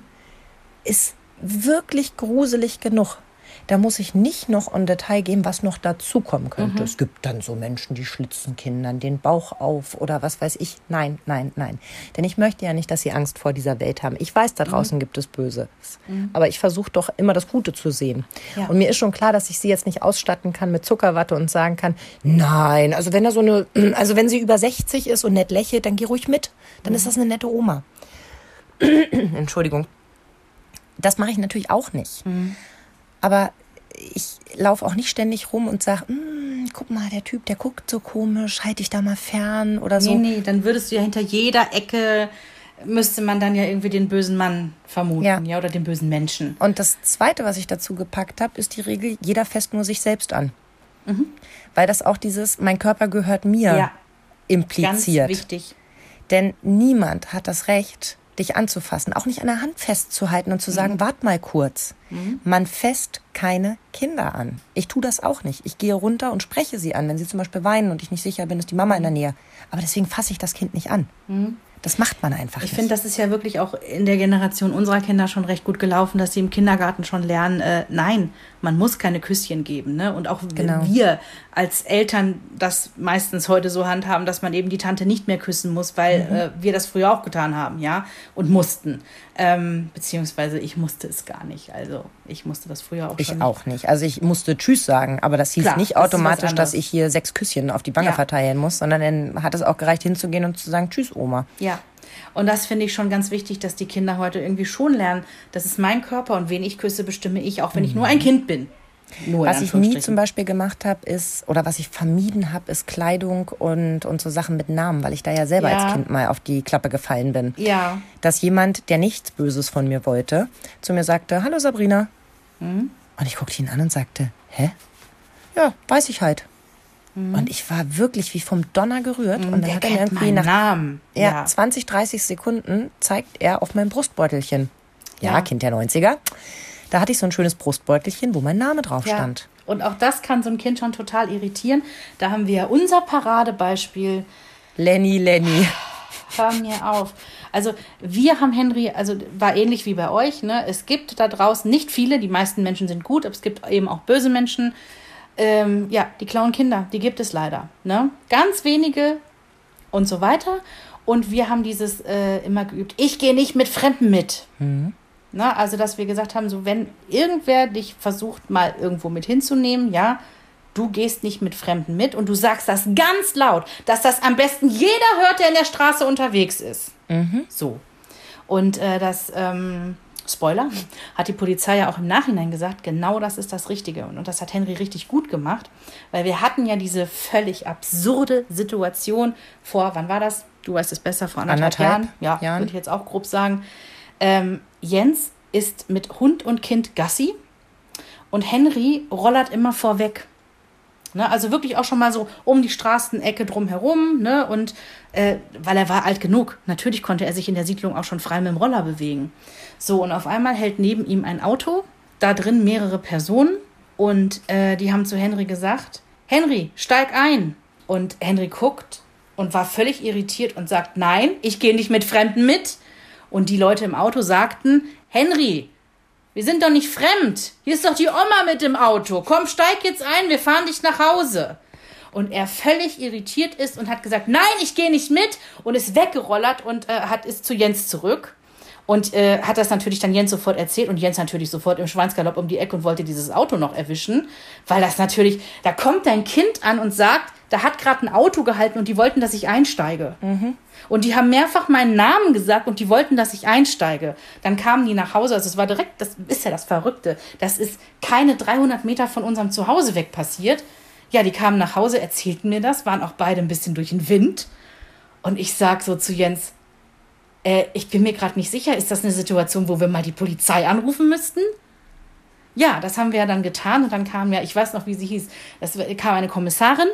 ist wirklich gruselig genug. Da muss ich nicht noch in Detail gehen, was noch dazukommen könnte. Mhm. Es gibt dann so Menschen, die schlitzen Kindern den Bauch auf oder was weiß ich. Nein, nein, nein. Denn ich möchte ja nicht, dass sie Angst vor dieser Welt haben. Ich weiß, da mhm. draußen mhm. gibt es Böses. Mhm. Aber ich versuche doch immer das Gute zu sehen. Ja. Und mir ist schon klar, dass ich sie jetzt nicht ausstatten kann mit Zuckerwatte und sagen kann, nein, also wenn er so eine, also wenn sie über 60 ist und nett lächelt, dann geh ruhig mit. Dann ist mhm. das eine nette Oma. Entschuldigung. Das mache ich natürlich auch nicht. Mhm. Aber ich laufe auch nicht ständig rum und sage, guck mal, der Typ, der guckt so komisch, halte ich da mal fern oder so. Nee, nee, dann würdest du ja hinter jeder Ecke müsste man dann ja irgendwie den bösen Mann vermuten, ja, Ja. oder den bösen Menschen. Und das Zweite, was ich dazu gepackt habe, ist die Regel, jeder fässt nur sich selbst an. Weil das auch dieses, mein Körper gehört mir Mhm. Ja. Ganz impliziert. wichtig. Denn niemand hat das Recht, dich anzufassen, auch nicht an der Hand festzuhalten und zu sagen, Mhm. wart mal kurz. Man fässt keine Kinder an. Ich tue das auch nicht. Ich gehe runter und spreche sie an, wenn sie zum Beispiel weinen und ich nicht sicher bin, ist die Mama in der Nähe. Aber deswegen fasse ich das Kind nicht an. Das macht man einfach Mhm. Ich finde, das ist ja wirklich auch in der Generation unserer Kinder schon recht gut gelaufen, dass sie im Kindergarten schon lernen, äh, nein, man muss keine Küsschen geben. Ne? Und auch Genau. wir als Eltern das meistens heute so handhaben, dass man eben die Tante nicht mehr küssen muss, weil Mhm. äh, wir das früher auch getan haben, ja, und mussten. Ähm, beziehungsweise ich musste es gar nicht. Also ich musste das früher auch Ich schon. auch nicht. Also ich musste Tschüss sagen, aber das hieß Klar, nicht das automatisch, dass anderes. ich hier sechs Küsschen auf die Wange Ja. verteilen muss, sondern dann hat es auch gereicht hinzugehen und zu sagen, Tschüss, Oma. Ja. Und das finde ich schon ganz wichtig, dass die Kinder heute irgendwie schon lernen, das ist mein Körper und wen ich küsse, bestimme ich, auch wenn ich nur ein Kind bin. Nur Mhm. Was ich nie zum Beispiel gemacht habe, ist, oder was ich vermieden habe, ist Kleidung und, und so Sachen mit Namen, weil ich da ja selber Ja. als Kind mal auf die Klappe gefallen bin. Ja. Dass jemand, der nichts Böses von mir wollte, zu mir sagte, hallo Sabrina. Mhm. Und ich guckte ihn an und sagte, hä? Ja, weiß ich halt. Und ich war wirklich wie vom Donner gerührt. und dann Mhm. Der hat er mir irgendwie nach Namen. ja, 20, 30 Sekunden zeigt er auf mein Brustbeutelchen. Ja, Ja. Kind der 90er. Da hatte ich so ein schönes Brustbeutelchen, wo mein Name drauf Ja. stand. Und auch das kann so ein Kind schon total irritieren. Da haben wir unser Paradebeispiel. Lenny, Lenny. Hör mir auf. Also wir haben Henry, also war ähnlich wie bei euch. Ne? Es gibt da draußen nicht viele, die meisten Menschen sind gut, aber es gibt eben auch böse Menschen. Ähm, ja, die klauen Kinder, die gibt es leider. Ne? Ganz wenige und so weiter. Und wir haben dieses äh, immer geübt, ich gehe nicht mit Fremden mit. Na, also, dass wir gesagt haben, so wenn irgendwer dich versucht, mal irgendwo mit hinzunehmen, ja, du gehst nicht mit Fremden mit und du sagst das ganz laut, dass das am besten jeder hört, der in der Straße unterwegs ist. So. Und äh, das, ähm, Spoiler, hat die Polizei ja auch im Nachhinein gesagt, genau das ist das Richtige. Und, das hat Henry richtig gut gemacht, weil wir hatten ja diese völlig absurde Situation vor, wann war das? Du weißt es besser, vor anderthalb, Anderthalb Jahren. Ja, Jahren. würde ich jetzt auch grob sagen. Ähm, Jens ist mit Hund und Kind Gassi und Henry rollert immer vorweg. Ne, also wirklich auch schon mal so um die Straßenecke drumherum. Ne, und äh, weil er war alt genug, natürlich konnte er sich in der Siedlung auch schon frei mit dem Roller bewegen. So, und auf einmal hält neben ihm ein Auto, da drin mehrere Personen. Und äh, die haben zu Henry gesagt, Henry, steig ein. Und Henry guckt und war völlig irritiert und sagt, nein, ich gehe nicht mit Fremden mit. Und die Leute im Auto sagten, Henry, wir sind doch nicht fremd. Hier ist doch die Oma mit dem Auto. Komm, steig jetzt ein, wir fahren dich nach Hause. Und er völlig irritiert ist und hat gesagt, nein, ich gehe nicht mit und ist weggerollert und äh, hat ist zu Jens zurück. Und äh, hat das natürlich dann Jens sofort erzählt und Jens natürlich sofort im Schweinsgalopp um die Ecke und wollte dieses Auto noch erwischen, weil das natürlich, da kommt dein Kind an und sagt, da hat gerade ein Auto gehalten und die wollten, dass ich einsteige. Und die haben mehrfach meinen Namen gesagt und die wollten, dass ich einsteige. Dann kamen die nach Hause. Also es war direkt, das ist ja das Verrückte. Das ist keine 300 Meter von unserem Zuhause weg passiert. Ja, die kamen nach Hause, erzählten mir das, waren auch beide ein bisschen durch den Wind. Und ich sag so zu Jens, äh, ich bin mir gerade nicht sicher, ist das eine Situation, wo wir mal die Polizei anrufen müssten? Ja, das haben wir ja dann getan und dann kam ja, ich weiß noch, wie sie hieß, es kam eine Kommissarin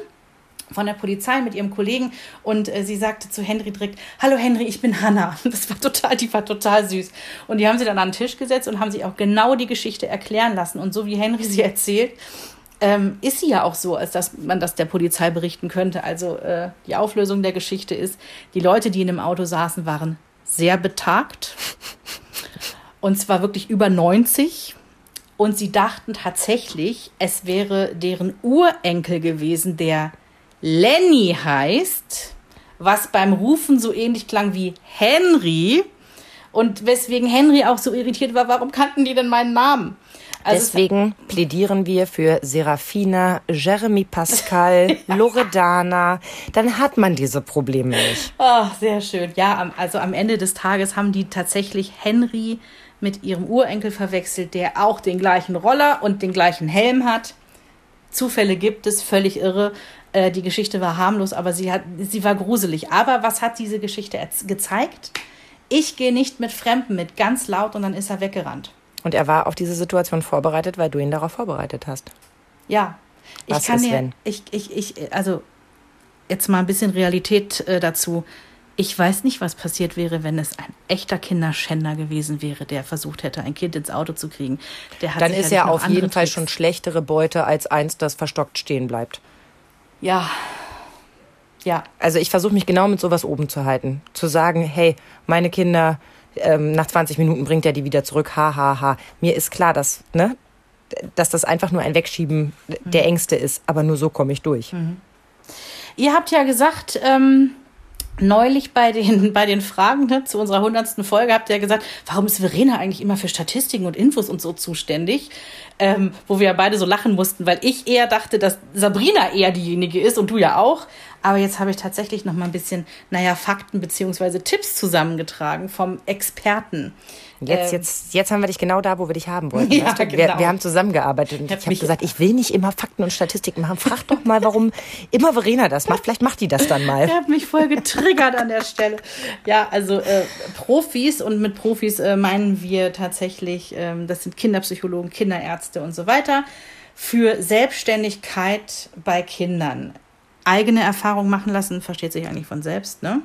von der Polizei mit ihrem Kollegen und äh, sie sagte zu Henry direkt, hallo Henry, ich bin Hanna. Das war total, die war total süß. Und die haben sie dann an den Tisch gesetzt und haben sich auch genau die Geschichte erklären lassen. Und so wie Henry sie erzählt, ähm, ist sie ja auch so, als dass man das der Polizei berichten könnte. Also äh, die Auflösung der Geschichte ist, die Leute, die in dem Auto saßen, waren sehr betagt. Und zwar wirklich über 90. Und sie dachten tatsächlich, es wäre deren Urenkel gewesen, der Lenny heißt, was beim Rufen so ähnlich klang wie Henry. Und weswegen Henry auch so irritiert war, warum kannten die denn meinen Namen? Also es- Deswegen plädieren wir für Serafina, Jeremy Pascal, Loredana. Dann hat man diese Probleme nicht. Ah, sehr schön. Ja, also am Ende des Tages haben die tatsächlich Henry mit ihrem Urenkel verwechselt, der auch den gleichen Roller und den gleichen Helm hat. Zufälle gibt es, völlig irre. Äh, die Geschichte war harmlos, aber sie, hat, sie war gruselig. Aber was hat diese Geschichte gezeigt? Ich gehe nicht mit Fremden mit, ganz laut und dann ist er weggerannt. Und er war auf diese Situation vorbereitet, weil du ihn darauf vorbereitet hast. Ja. Was ich kann ist, dir, wenn? ich, ich, ich, also jetzt mal ein bisschen Realität äh, dazu. Ich weiß nicht, was passiert wäre, wenn es ein echter Kinderschänder gewesen wäre, der versucht hätte, ein Kind ins Auto zu kriegen. Dann ist er auf jeden Fall Tricks. schon schlechtere Beute als eins, das verstockt stehen bleibt. Ja. Ja. Also ich versuche mich genau mit sowas oben zu halten. Zu sagen, hey, meine Kinder, ähm, nach 20 Minuten bringt er die wieder zurück, ha, ha, ha. Mir ist klar, dass, ne, dass das einfach nur ein Wegschieben der Ängste ist. Aber nur so komme ich durch. Ihr habt ja gesagt, ähm, neulich bei den, bei den Fragen ne, zu unserer hundertsten Folge habt ihr ja gesagt, warum ist Verena eigentlich immer für Statistiken und Infos und so zuständig? Ähm, wo wir ja beide so lachen mussten, weil ich eher dachte, dass Sabrina eher diejenige ist und du ja auch. Aber jetzt habe ich tatsächlich noch mal ein bisschen, naja, Fakten beziehungsweise Tipps zusammengetragen vom Experten. Jetzt, Ähm, jetzt, jetzt haben wir dich genau da, wo wir dich haben wollten. Ja, du? wir, genau. wir haben zusammengearbeitet und Ich hab ich habe gesagt, ich will nicht immer Fakten und Statistiken machen. Frag doch mal, warum immer Verena das macht. Vielleicht macht die das dann mal. Der hat mich voll getriggert an der Stelle. Ja, also äh, Profis und mit Profis äh, meinen wir tatsächlich, ähm, das sind Kinderpsychologen, Kinderärzte und so weiter, für Selbstständigkeit bei Kindern. Eigene Erfahrung machen lassen, versteht sich eigentlich von selbst, ne?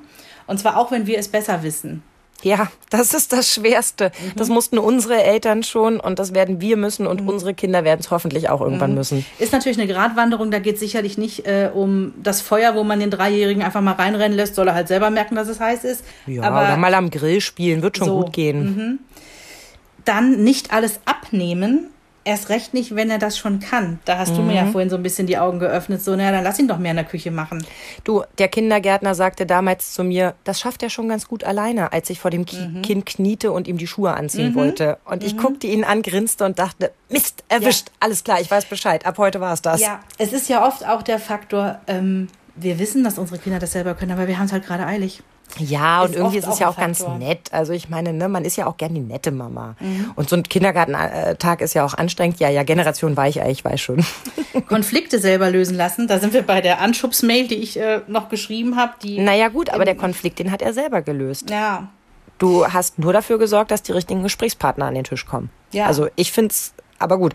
Und zwar auch, wenn wir es besser wissen. Ja, das ist das Schwerste. Das mussten unsere Eltern schon und das werden wir müssen und unsere Kinder werden es hoffentlich auch irgendwann müssen. Ist natürlich eine Gratwanderung, da geht es sicherlich nicht äh, um das Feuer, wo man den Dreijährigen einfach mal reinrennen lässt, soll er halt selber merken, dass es heiß ist. Ja, Aber oder mal am Grill spielen, wird schon So, gut gehen. dann nicht alles abnehmen. Erst recht nicht, wenn er das schon kann. Da hast du mir ja vorhin so ein bisschen die Augen geöffnet. So, naja, dann lass ihn doch mehr in der Küche machen. Du, der Kindergärtner sagte damals zu mir, das schafft er schon ganz gut alleine, als ich vor dem Ki Kind kniete und ihm die Schuhe anziehen wollte. Und ich guckte ihn an, grinste und dachte, Mist, erwischt, alles klar, ich weiß Bescheid. Ab heute war es das. Ja, es ist ja oft auch der Faktor, ähm, wir wissen, dass unsere Kinder das selber können, aber wir haben es halt gerade eilig. Ja, und Ist irgendwie ist es ja auch ganz nett. Also ich meine, ne, man ist ja auch gern die nette Mama. Mhm. Und so ein Kindergartentag ist ja auch anstrengend. Ja, ja, Generation Weichei, ich weiß schon. Konflikte selber lösen lassen. Da sind wir bei der Anschubsmail, die ich äh, noch geschrieben habe. Die, Naja gut, aber der Konflikt, den hat er selber gelöst. ja, Du hast nur dafür gesorgt, dass die richtigen Gesprächspartner an den Tisch kommen. Ja. Also ich find's, aber gut,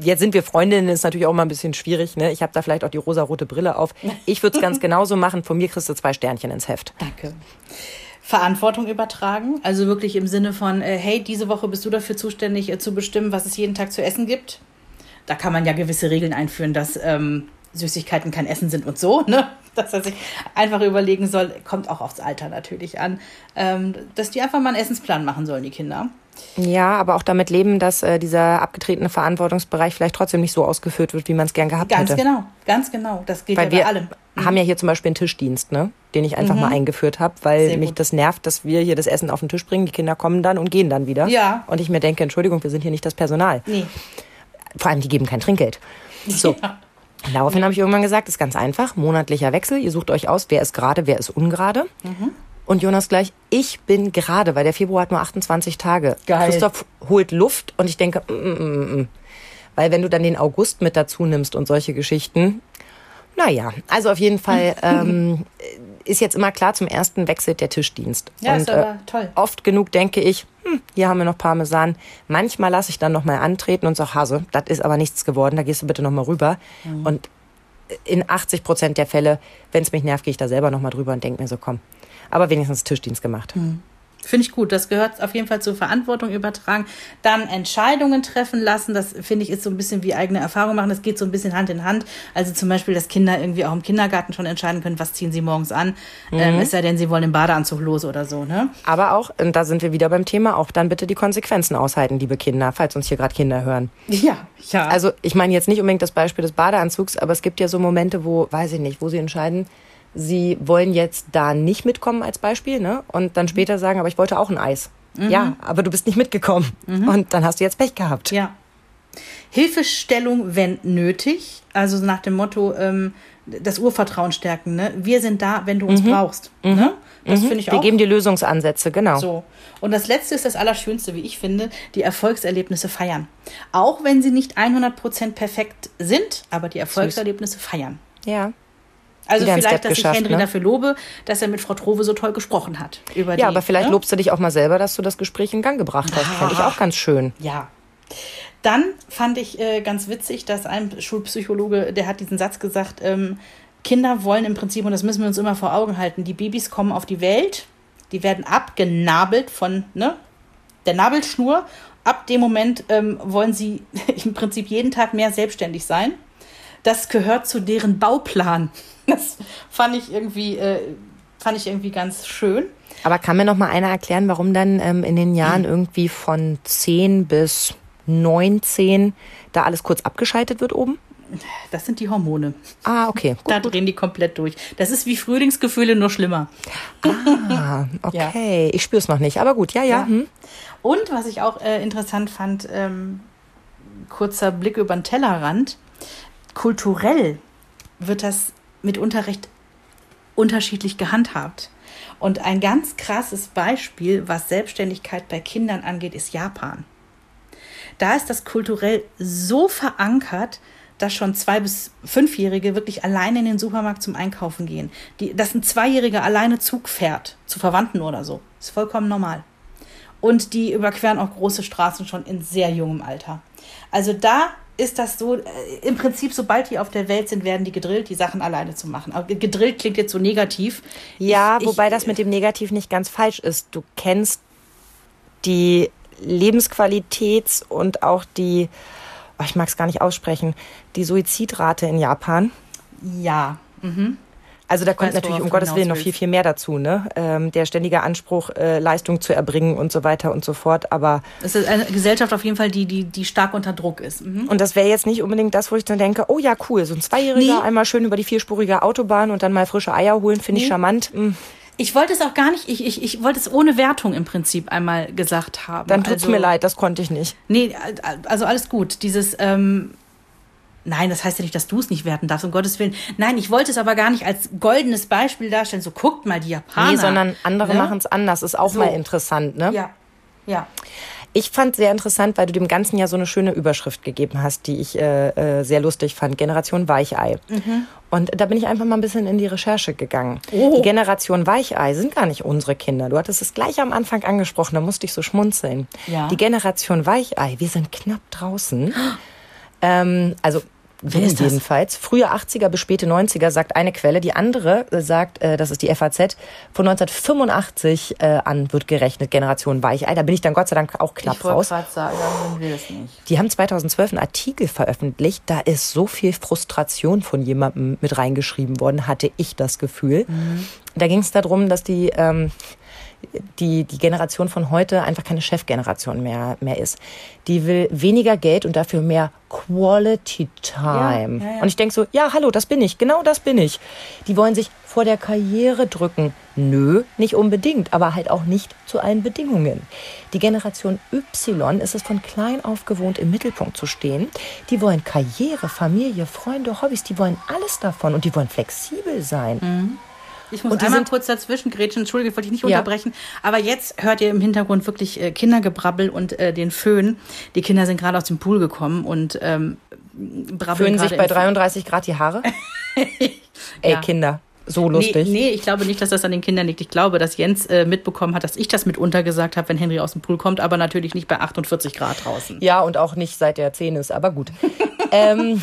jetzt sind wir Freundinnen, ist natürlich auch mal ein bisschen schwierig. Ne? Ich habe da vielleicht auch die rosarote Brille auf. Ich würde es ganz genauso machen. Von mir kriegst du zwei Sternchen ins Heft. danke. Verantwortung übertragen, also wirklich im Sinne von, äh, hey, diese Woche bist du dafür zuständig, äh, zu bestimmen, was es jeden Tag zu essen gibt. Da kann man ja gewisse Regeln einführen, dass ähm, Süßigkeiten kein Essen sind und so, ne? Dass er sich einfach überlegen soll, kommt auch aufs Alter natürlich an, ähm, dass die einfach mal einen Essensplan machen sollen, die Kinder. Ja, aber auch damit leben, dass äh, dieser abgetretene Verantwortungsbereich vielleicht trotzdem nicht so ausgeführt wird, wie man es gern gehabt Ganz hätte. genau, ganz genau. Das geht Weil ja bei wir allem. haben ja hier zum Beispiel einen Tischdienst, ne? den ich einfach mal eingeführt habe, weil Mhm. Sehr mich gut. das nervt, dass wir hier das Essen auf den Tisch bringen, die Kinder kommen dann und gehen dann wieder. Ja. Und ich mir denke, Entschuldigung, wir sind hier nicht das Personal. Nee. Vor allem, die geben kein Trinkgeld. So. Ja. Daraufhin habe ich irgendwann gesagt, ist ganz einfach, monatlicher Wechsel. Ihr sucht euch aus, wer ist gerade, wer ist ungerade. Mhm. Und Jonas gleich, ich bin gerade, weil der Februar hat nur 28 Tage. Geil. Christoph holt Luft und ich denke, mm, mm, mm, mm. weil wenn du dann den August mit dazu nimmst und solche Geschichten, naja, also auf jeden Fall ähm, ist jetzt immer klar, zum ersten wechselt der Tischdienst. Ja, und, ist aber toll. Oft genug denke ich, hm, hier haben wir noch Parmesan. Manchmal lasse ich dann noch mal antreten und sage, Hase, das ist aber nichts geworden, da gehst du bitte noch mal rüber. Mhm. Und in 80 Prozent der Fälle, wenn es mich nervt, gehe ich da selber noch mal drüber und denke mir so, komm. Aber wenigstens Tischdienst gemacht. Mhm. Finde ich gut. Das gehört auf jeden Fall zur Verantwortung übertragen. Dann Entscheidungen treffen lassen. Das finde ich ist so ein bisschen wie eigene Erfahrung machen. Das geht so ein bisschen Hand in Hand. Also zum Beispiel, dass Kinder irgendwie auch im Kindergarten schon entscheiden können, was ziehen sie morgens an. Ähm, es sei denn, sie wollen im Badeanzug los oder so. Ne? Aber auch, und da sind wir wieder beim Thema, auch dann bitte die Konsequenzen aushalten, liebe Kinder, falls uns hier gerade Kinder hören. Ja, ja. Also ich meine jetzt nicht unbedingt das Beispiel des Badeanzugs, aber es gibt ja so Momente, wo, weiß ich nicht, wo sie entscheiden, sie wollen jetzt da nicht mitkommen als Beispiel, ne? Und dann später sagen, aber ich wollte auch ein Eis. Ja, aber du bist nicht mitgekommen. Und dann hast du jetzt Pech gehabt. Ja. Hilfestellung, wenn nötig. Also nach dem Motto, ähm, das Urvertrauen stärken. Ne? Wir sind da, wenn du uns brauchst. Ne? Das finde ich Mhm. Wir auch. geben dir Lösungsansätze, genau. So. Und das letzte ist das Allerschönste, wie ich finde, die Erfolgserlebnisse feiern. Auch wenn sie nicht 100% perfekt sind, aber die Erfolgserlebnisse feiern. Ja. Also vielleicht, dass ich Henry ne? dafür lobe, dass er mit Frau Trove so toll gesprochen hat. Über die, Ja, aber vielleicht ne? lobst du dich auch mal selber, dass du das Gespräch in Gang gebracht hast. Fand ich auch ganz schön. Ja. Dann fand ich äh, ganz witzig, dass ein Schulpsychologe, der hat diesen Satz gesagt, ähm, Kinder wollen im Prinzip, und das müssen wir uns immer vor Augen halten, die Babys kommen auf die Welt, die werden abgenabelt von ne, der Nabelschnur. Ab dem Moment ähm, wollen sie im Prinzip jeden Tag mehr selbstständig sein. Das gehört zu deren Bauplan. Das fand ich irgendwie, äh, fand ich irgendwie ganz schön. Aber kann mir noch mal einer erklären, warum dann ähm, in den Jahren irgendwie von 10 bis 19 da alles kurz abgeschaltet wird oben? Das sind die Hormone. Ah, okay. Gut. Da drehen die komplett durch. Das ist wie Frühlingsgefühle, nur schlimmer. Ah, okay. Ich spüre es noch nicht, aber gut, ja, ja. Ja. Hm. Und was ich auch äh, interessant fand, ähm, kurzer Blick über den Tellerrand, kulturell wird das mitunter recht unterschiedlich gehandhabt. Und ein ganz krasses Beispiel, was Selbstständigkeit bei Kindern angeht, ist Japan. Da ist das kulturell so verankert, dass schon zwei bis fünfjährige wirklich alleine in den Supermarkt zum Einkaufen gehen. Die, dass ein Zweijähriger alleine Zug fährt, zu Verwandten oder so. Ist vollkommen normal. Und die überqueren auch große Straßen schon in sehr jungem Alter. Also da ist das so, äh, im Prinzip, sobald die auf der Welt sind, werden die gedrillt, die Sachen alleine zu machen. Aber gedrillt klingt jetzt so negativ. Ja, Ich- wobei ich- das mit dem Negativ nicht ganz falsch ist. Du kennst die Lebensqualitäts- und auch die, oh, ich mag es gar nicht aussprechen, die Suizidrate in Japan. Ja. Mhm. Also da kommt weiß, natürlich um Gottes Willen noch viel, viel mehr dazu. Ne? Ähm, der ständige Anspruch, äh, Leistung zu erbringen und so weiter und so fort. Aber Es ist eine Gesellschaft auf jeden Fall, die, die, die stark unter Druck ist. Mhm. Und das wäre jetzt nicht unbedingt das, wo ich dann denke, oh ja, cool, so ein Zweijähriger, Nee. einmal schön über die vierspurige Autobahn und dann mal frische Eier holen, finde ich Nee. charmant. Hm, Ich wollte es auch gar nicht, ich, ich, ich wollte es ohne Wertung im Prinzip einmal gesagt haben. Dann tut's also, mir leid, das konnte ich nicht. Nee, also alles gut. Dieses, ähm, nein, das heißt ja nicht, dass du es nicht werten darfst, um Gottes Willen. Nein, ich wollte es aber gar nicht als goldenes Beispiel darstellen. So, guckt mal, die Japaner. Nee, sondern andere ne? machen es anders. Ist auch So. mal interessant, ne? Ja, ja. Ich fand sehr interessant, weil du dem Ganzen ja so eine schöne Überschrift gegeben hast, die ich äh, äh, sehr lustig fand. Generation Weichei. Und da bin ich einfach mal ein bisschen in die Recherche gegangen. Oh. Die Generation Weichei sind gar nicht unsere Kinder. Du hattest es gleich am Anfang angesprochen, da musste ich so schmunzeln. Ja. Die Generation Weichei, wir sind knapp draußen. Ähm, also wir ist das? jedenfalls. Frühe 80er bis späte 90er sagt eine Quelle. Die andere äh, sagt, äh, das ist die FAZ, von 1985 äh, an wird gerechnet, Generation Weichei. Da bin ich dann Gott sei Dank auch knapp ich raus. sagen. Die haben 2012 einen Artikel veröffentlicht. Da ist so viel Frustration von jemandem mit reingeschrieben worden, hatte ich das Gefühl. Da ging es darum, dass die, ähm, die, die Generation von heute einfach keine Chefgeneration mehr, mehr ist. Die will weniger Geld und dafür mehr Quality Time. Ja, ja, ja. Und ich denke so, ja, hallo, das bin ich, genau das bin ich. Die wollen sich vor der Karriere drücken. Nö, nicht unbedingt, aber halt auch nicht zu allen Bedingungen. Die Generation Y ist es von klein auf gewohnt, im Mittelpunkt zu stehen. Die wollen Karriere, Familie, Freunde, Hobbys, die wollen alles davon und die wollen flexibel sein. Ich muss einmal kurz dazwischen grätschen, Entschuldige, wollte ich nicht Ja. unterbrechen. Aber jetzt hört ihr im Hintergrund wirklich äh, Kindergebrabbel und äh, den Föhn. Die Kinder sind gerade aus dem Pool gekommen und ähm, brabbeln Föhnen sich bei im Föhn. 33 Grad die Haare. Ey, Ja. Kinder, so Nee, lustig. nee, ich glaube nicht, dass das an den Kindern liegt. Ich glaube, dass Jens äh, mitbekommen hat, dass ich das mitunter gesagt habe, wenn Henry aus dem Pool kommt, aber natürlich nicht bei 48 Grad draußen. Ja, und auch nicht seit der 10 ist, aber gut. ähm,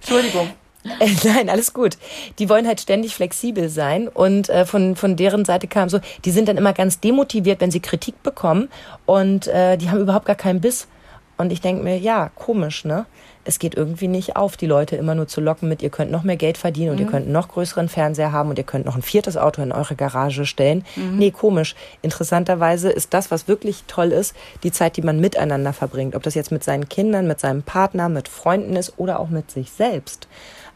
Entschuldigung. Äh, Nein, alles gut. Die wollen halt ständig flexibel sein und äh, von, von deren Seite kam so, die sind dann immer ganz demotiviert, wenn sie Kritik bekommen und äh, die haben überhaupt gar keinen Biss. Und ich denke mir, ja, komisch, ne? Es geht irgendwie nicht auf, die Leute immer nur zu locken mit, ihr könnt noch mehr Geld verdienen und ihr könnt einen noch größeren Fernseher haben und ihr könnt noch ein viertes Auto in eure Garage stellen. Nee, komisch. Interessanterweise ist das, was wirklich toll ist, die Zeit, die man miteinander verbringt. Ob das jetzt mit seinen Kindern, mit seinem Partner, mit Freunden ist oder auch mit sich selbst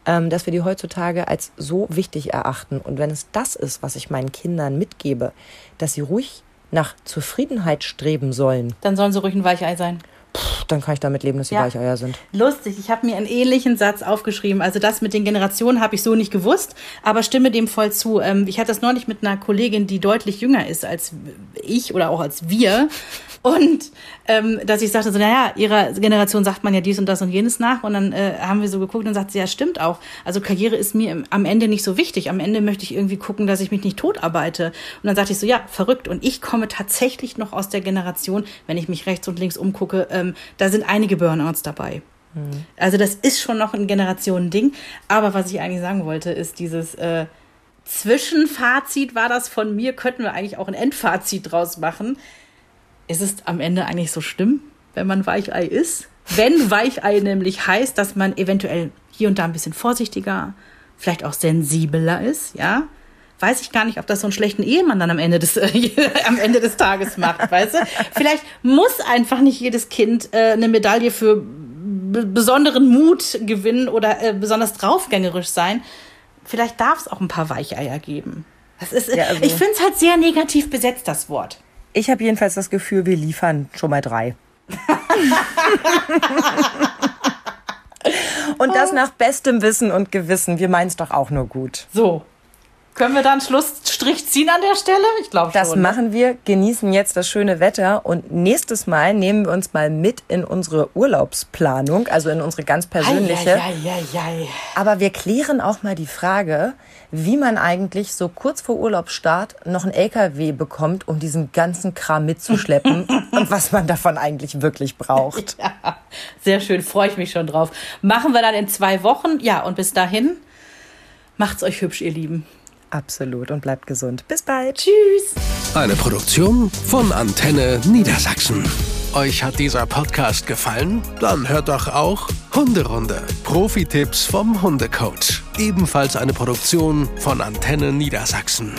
ähm, dass wir die heutzutage als so wichtig erachten. Und wenn es das ist, was ich meinen Kindern mitgebe, dass sie ruhig nach Zufriedenheit streben sollen. Dann sollen sie ruhig ein Weichei sein. Dann kann ich damit leben, dass sie ja. Weicheier sind. Lustig, ich habe mir einen ähnlichen Satz aufgeschrieben. Also das mit den Generationen habe ich so nicht gewusst, aber stimme dem voll zu. Ähm, ich hatte das neulich mit einer Kollegin, die deutlich jünger ist als ich oder auch als wir. Und ähm, dass ich sagte so, naja, ihrer Generation sagt man ja dies und das und jenes nach. Und dann äh, haben wir so geguckt und sagt sie, ja, stimmt auch. Also Karriere ist mir am Ende nicht so wichtig. Am Ende möchte ich irgendwie gucken, dass ich mich nicht totarbeite. Und dann sagte ich so, ja, verrückt. Und ich komme tatsächlich noch aus der Generation, wenn ich mich rechts und links umgucke, ähm, da sind einige Burnouts dabei. Mhm. Also das ist schon noch ein Generationending. Aber was ich eigentlich sagen wollte, ist dieses äh, Zwischenfazit war das von mir, könnten wir eigentlich auch ein Endfazit draus machen ist es am Ende eigentlich so schlimm, wenn man Weichei ist? Wenn Weichei nämlich heißt, dass man eventuell hier und da ein bisschen vorsichtiger, vielleicht auch sensibler ist, ja, weiß ich gar nicht, ob das so einen schlechten Ehemann dann am Ende des, am Ende des Tages macht, weißt du? Vielleicht muss einfach nicht jedes Kind äh, eine Medaille für besonderen Mut gewinnen oder äh, besonders draufgängerisch sein. Vielleicht darf es auch ein paar Weicheier geben. Das ist, ja, also ich finde es halt sehr negativ besetzt, das Wort. Ich habe jedenfalls das Gefühl, wir liefern schon mal drei. und das nach bestem Wissen und Gewissen. Wir meinen es doch auch nur gut. So, können wir da einen Schlussstrich ziehen an der Stelle? Ich glaube schon. Das machen wir, genießen jetzt das schöne Wetter und nächstes Mal nehmen wir uns mal mit in unsere Urlaubsplanung, also in unsere ganz persönliche. Ei, ei, ei, Aber wir klären auch mal die Frage, wie man eigentlich so kurz vor Urlaubsstart noch einen LKW bekommt, um diesen ganzen Kram mitzuschleppen und was man davon eigentlich wirklich braucht. Ja, sehr schön, freue ich mich schon drauf. Machen wir dann in zwei Wochen. Ja, und bis dahin macht's euch hübsch, ihr Lieben. Absolut und bleibt gesund. Bis bald. Tschüss. Eine Produktion von Antenne Niedersachsen. Euch hat dieser Podcast gefallen? Dann hört doch auch Hunderunde. Profi-Tipps vom Hundecoach. Ebenfalls eine Produktion von Antenne Niedersachsen.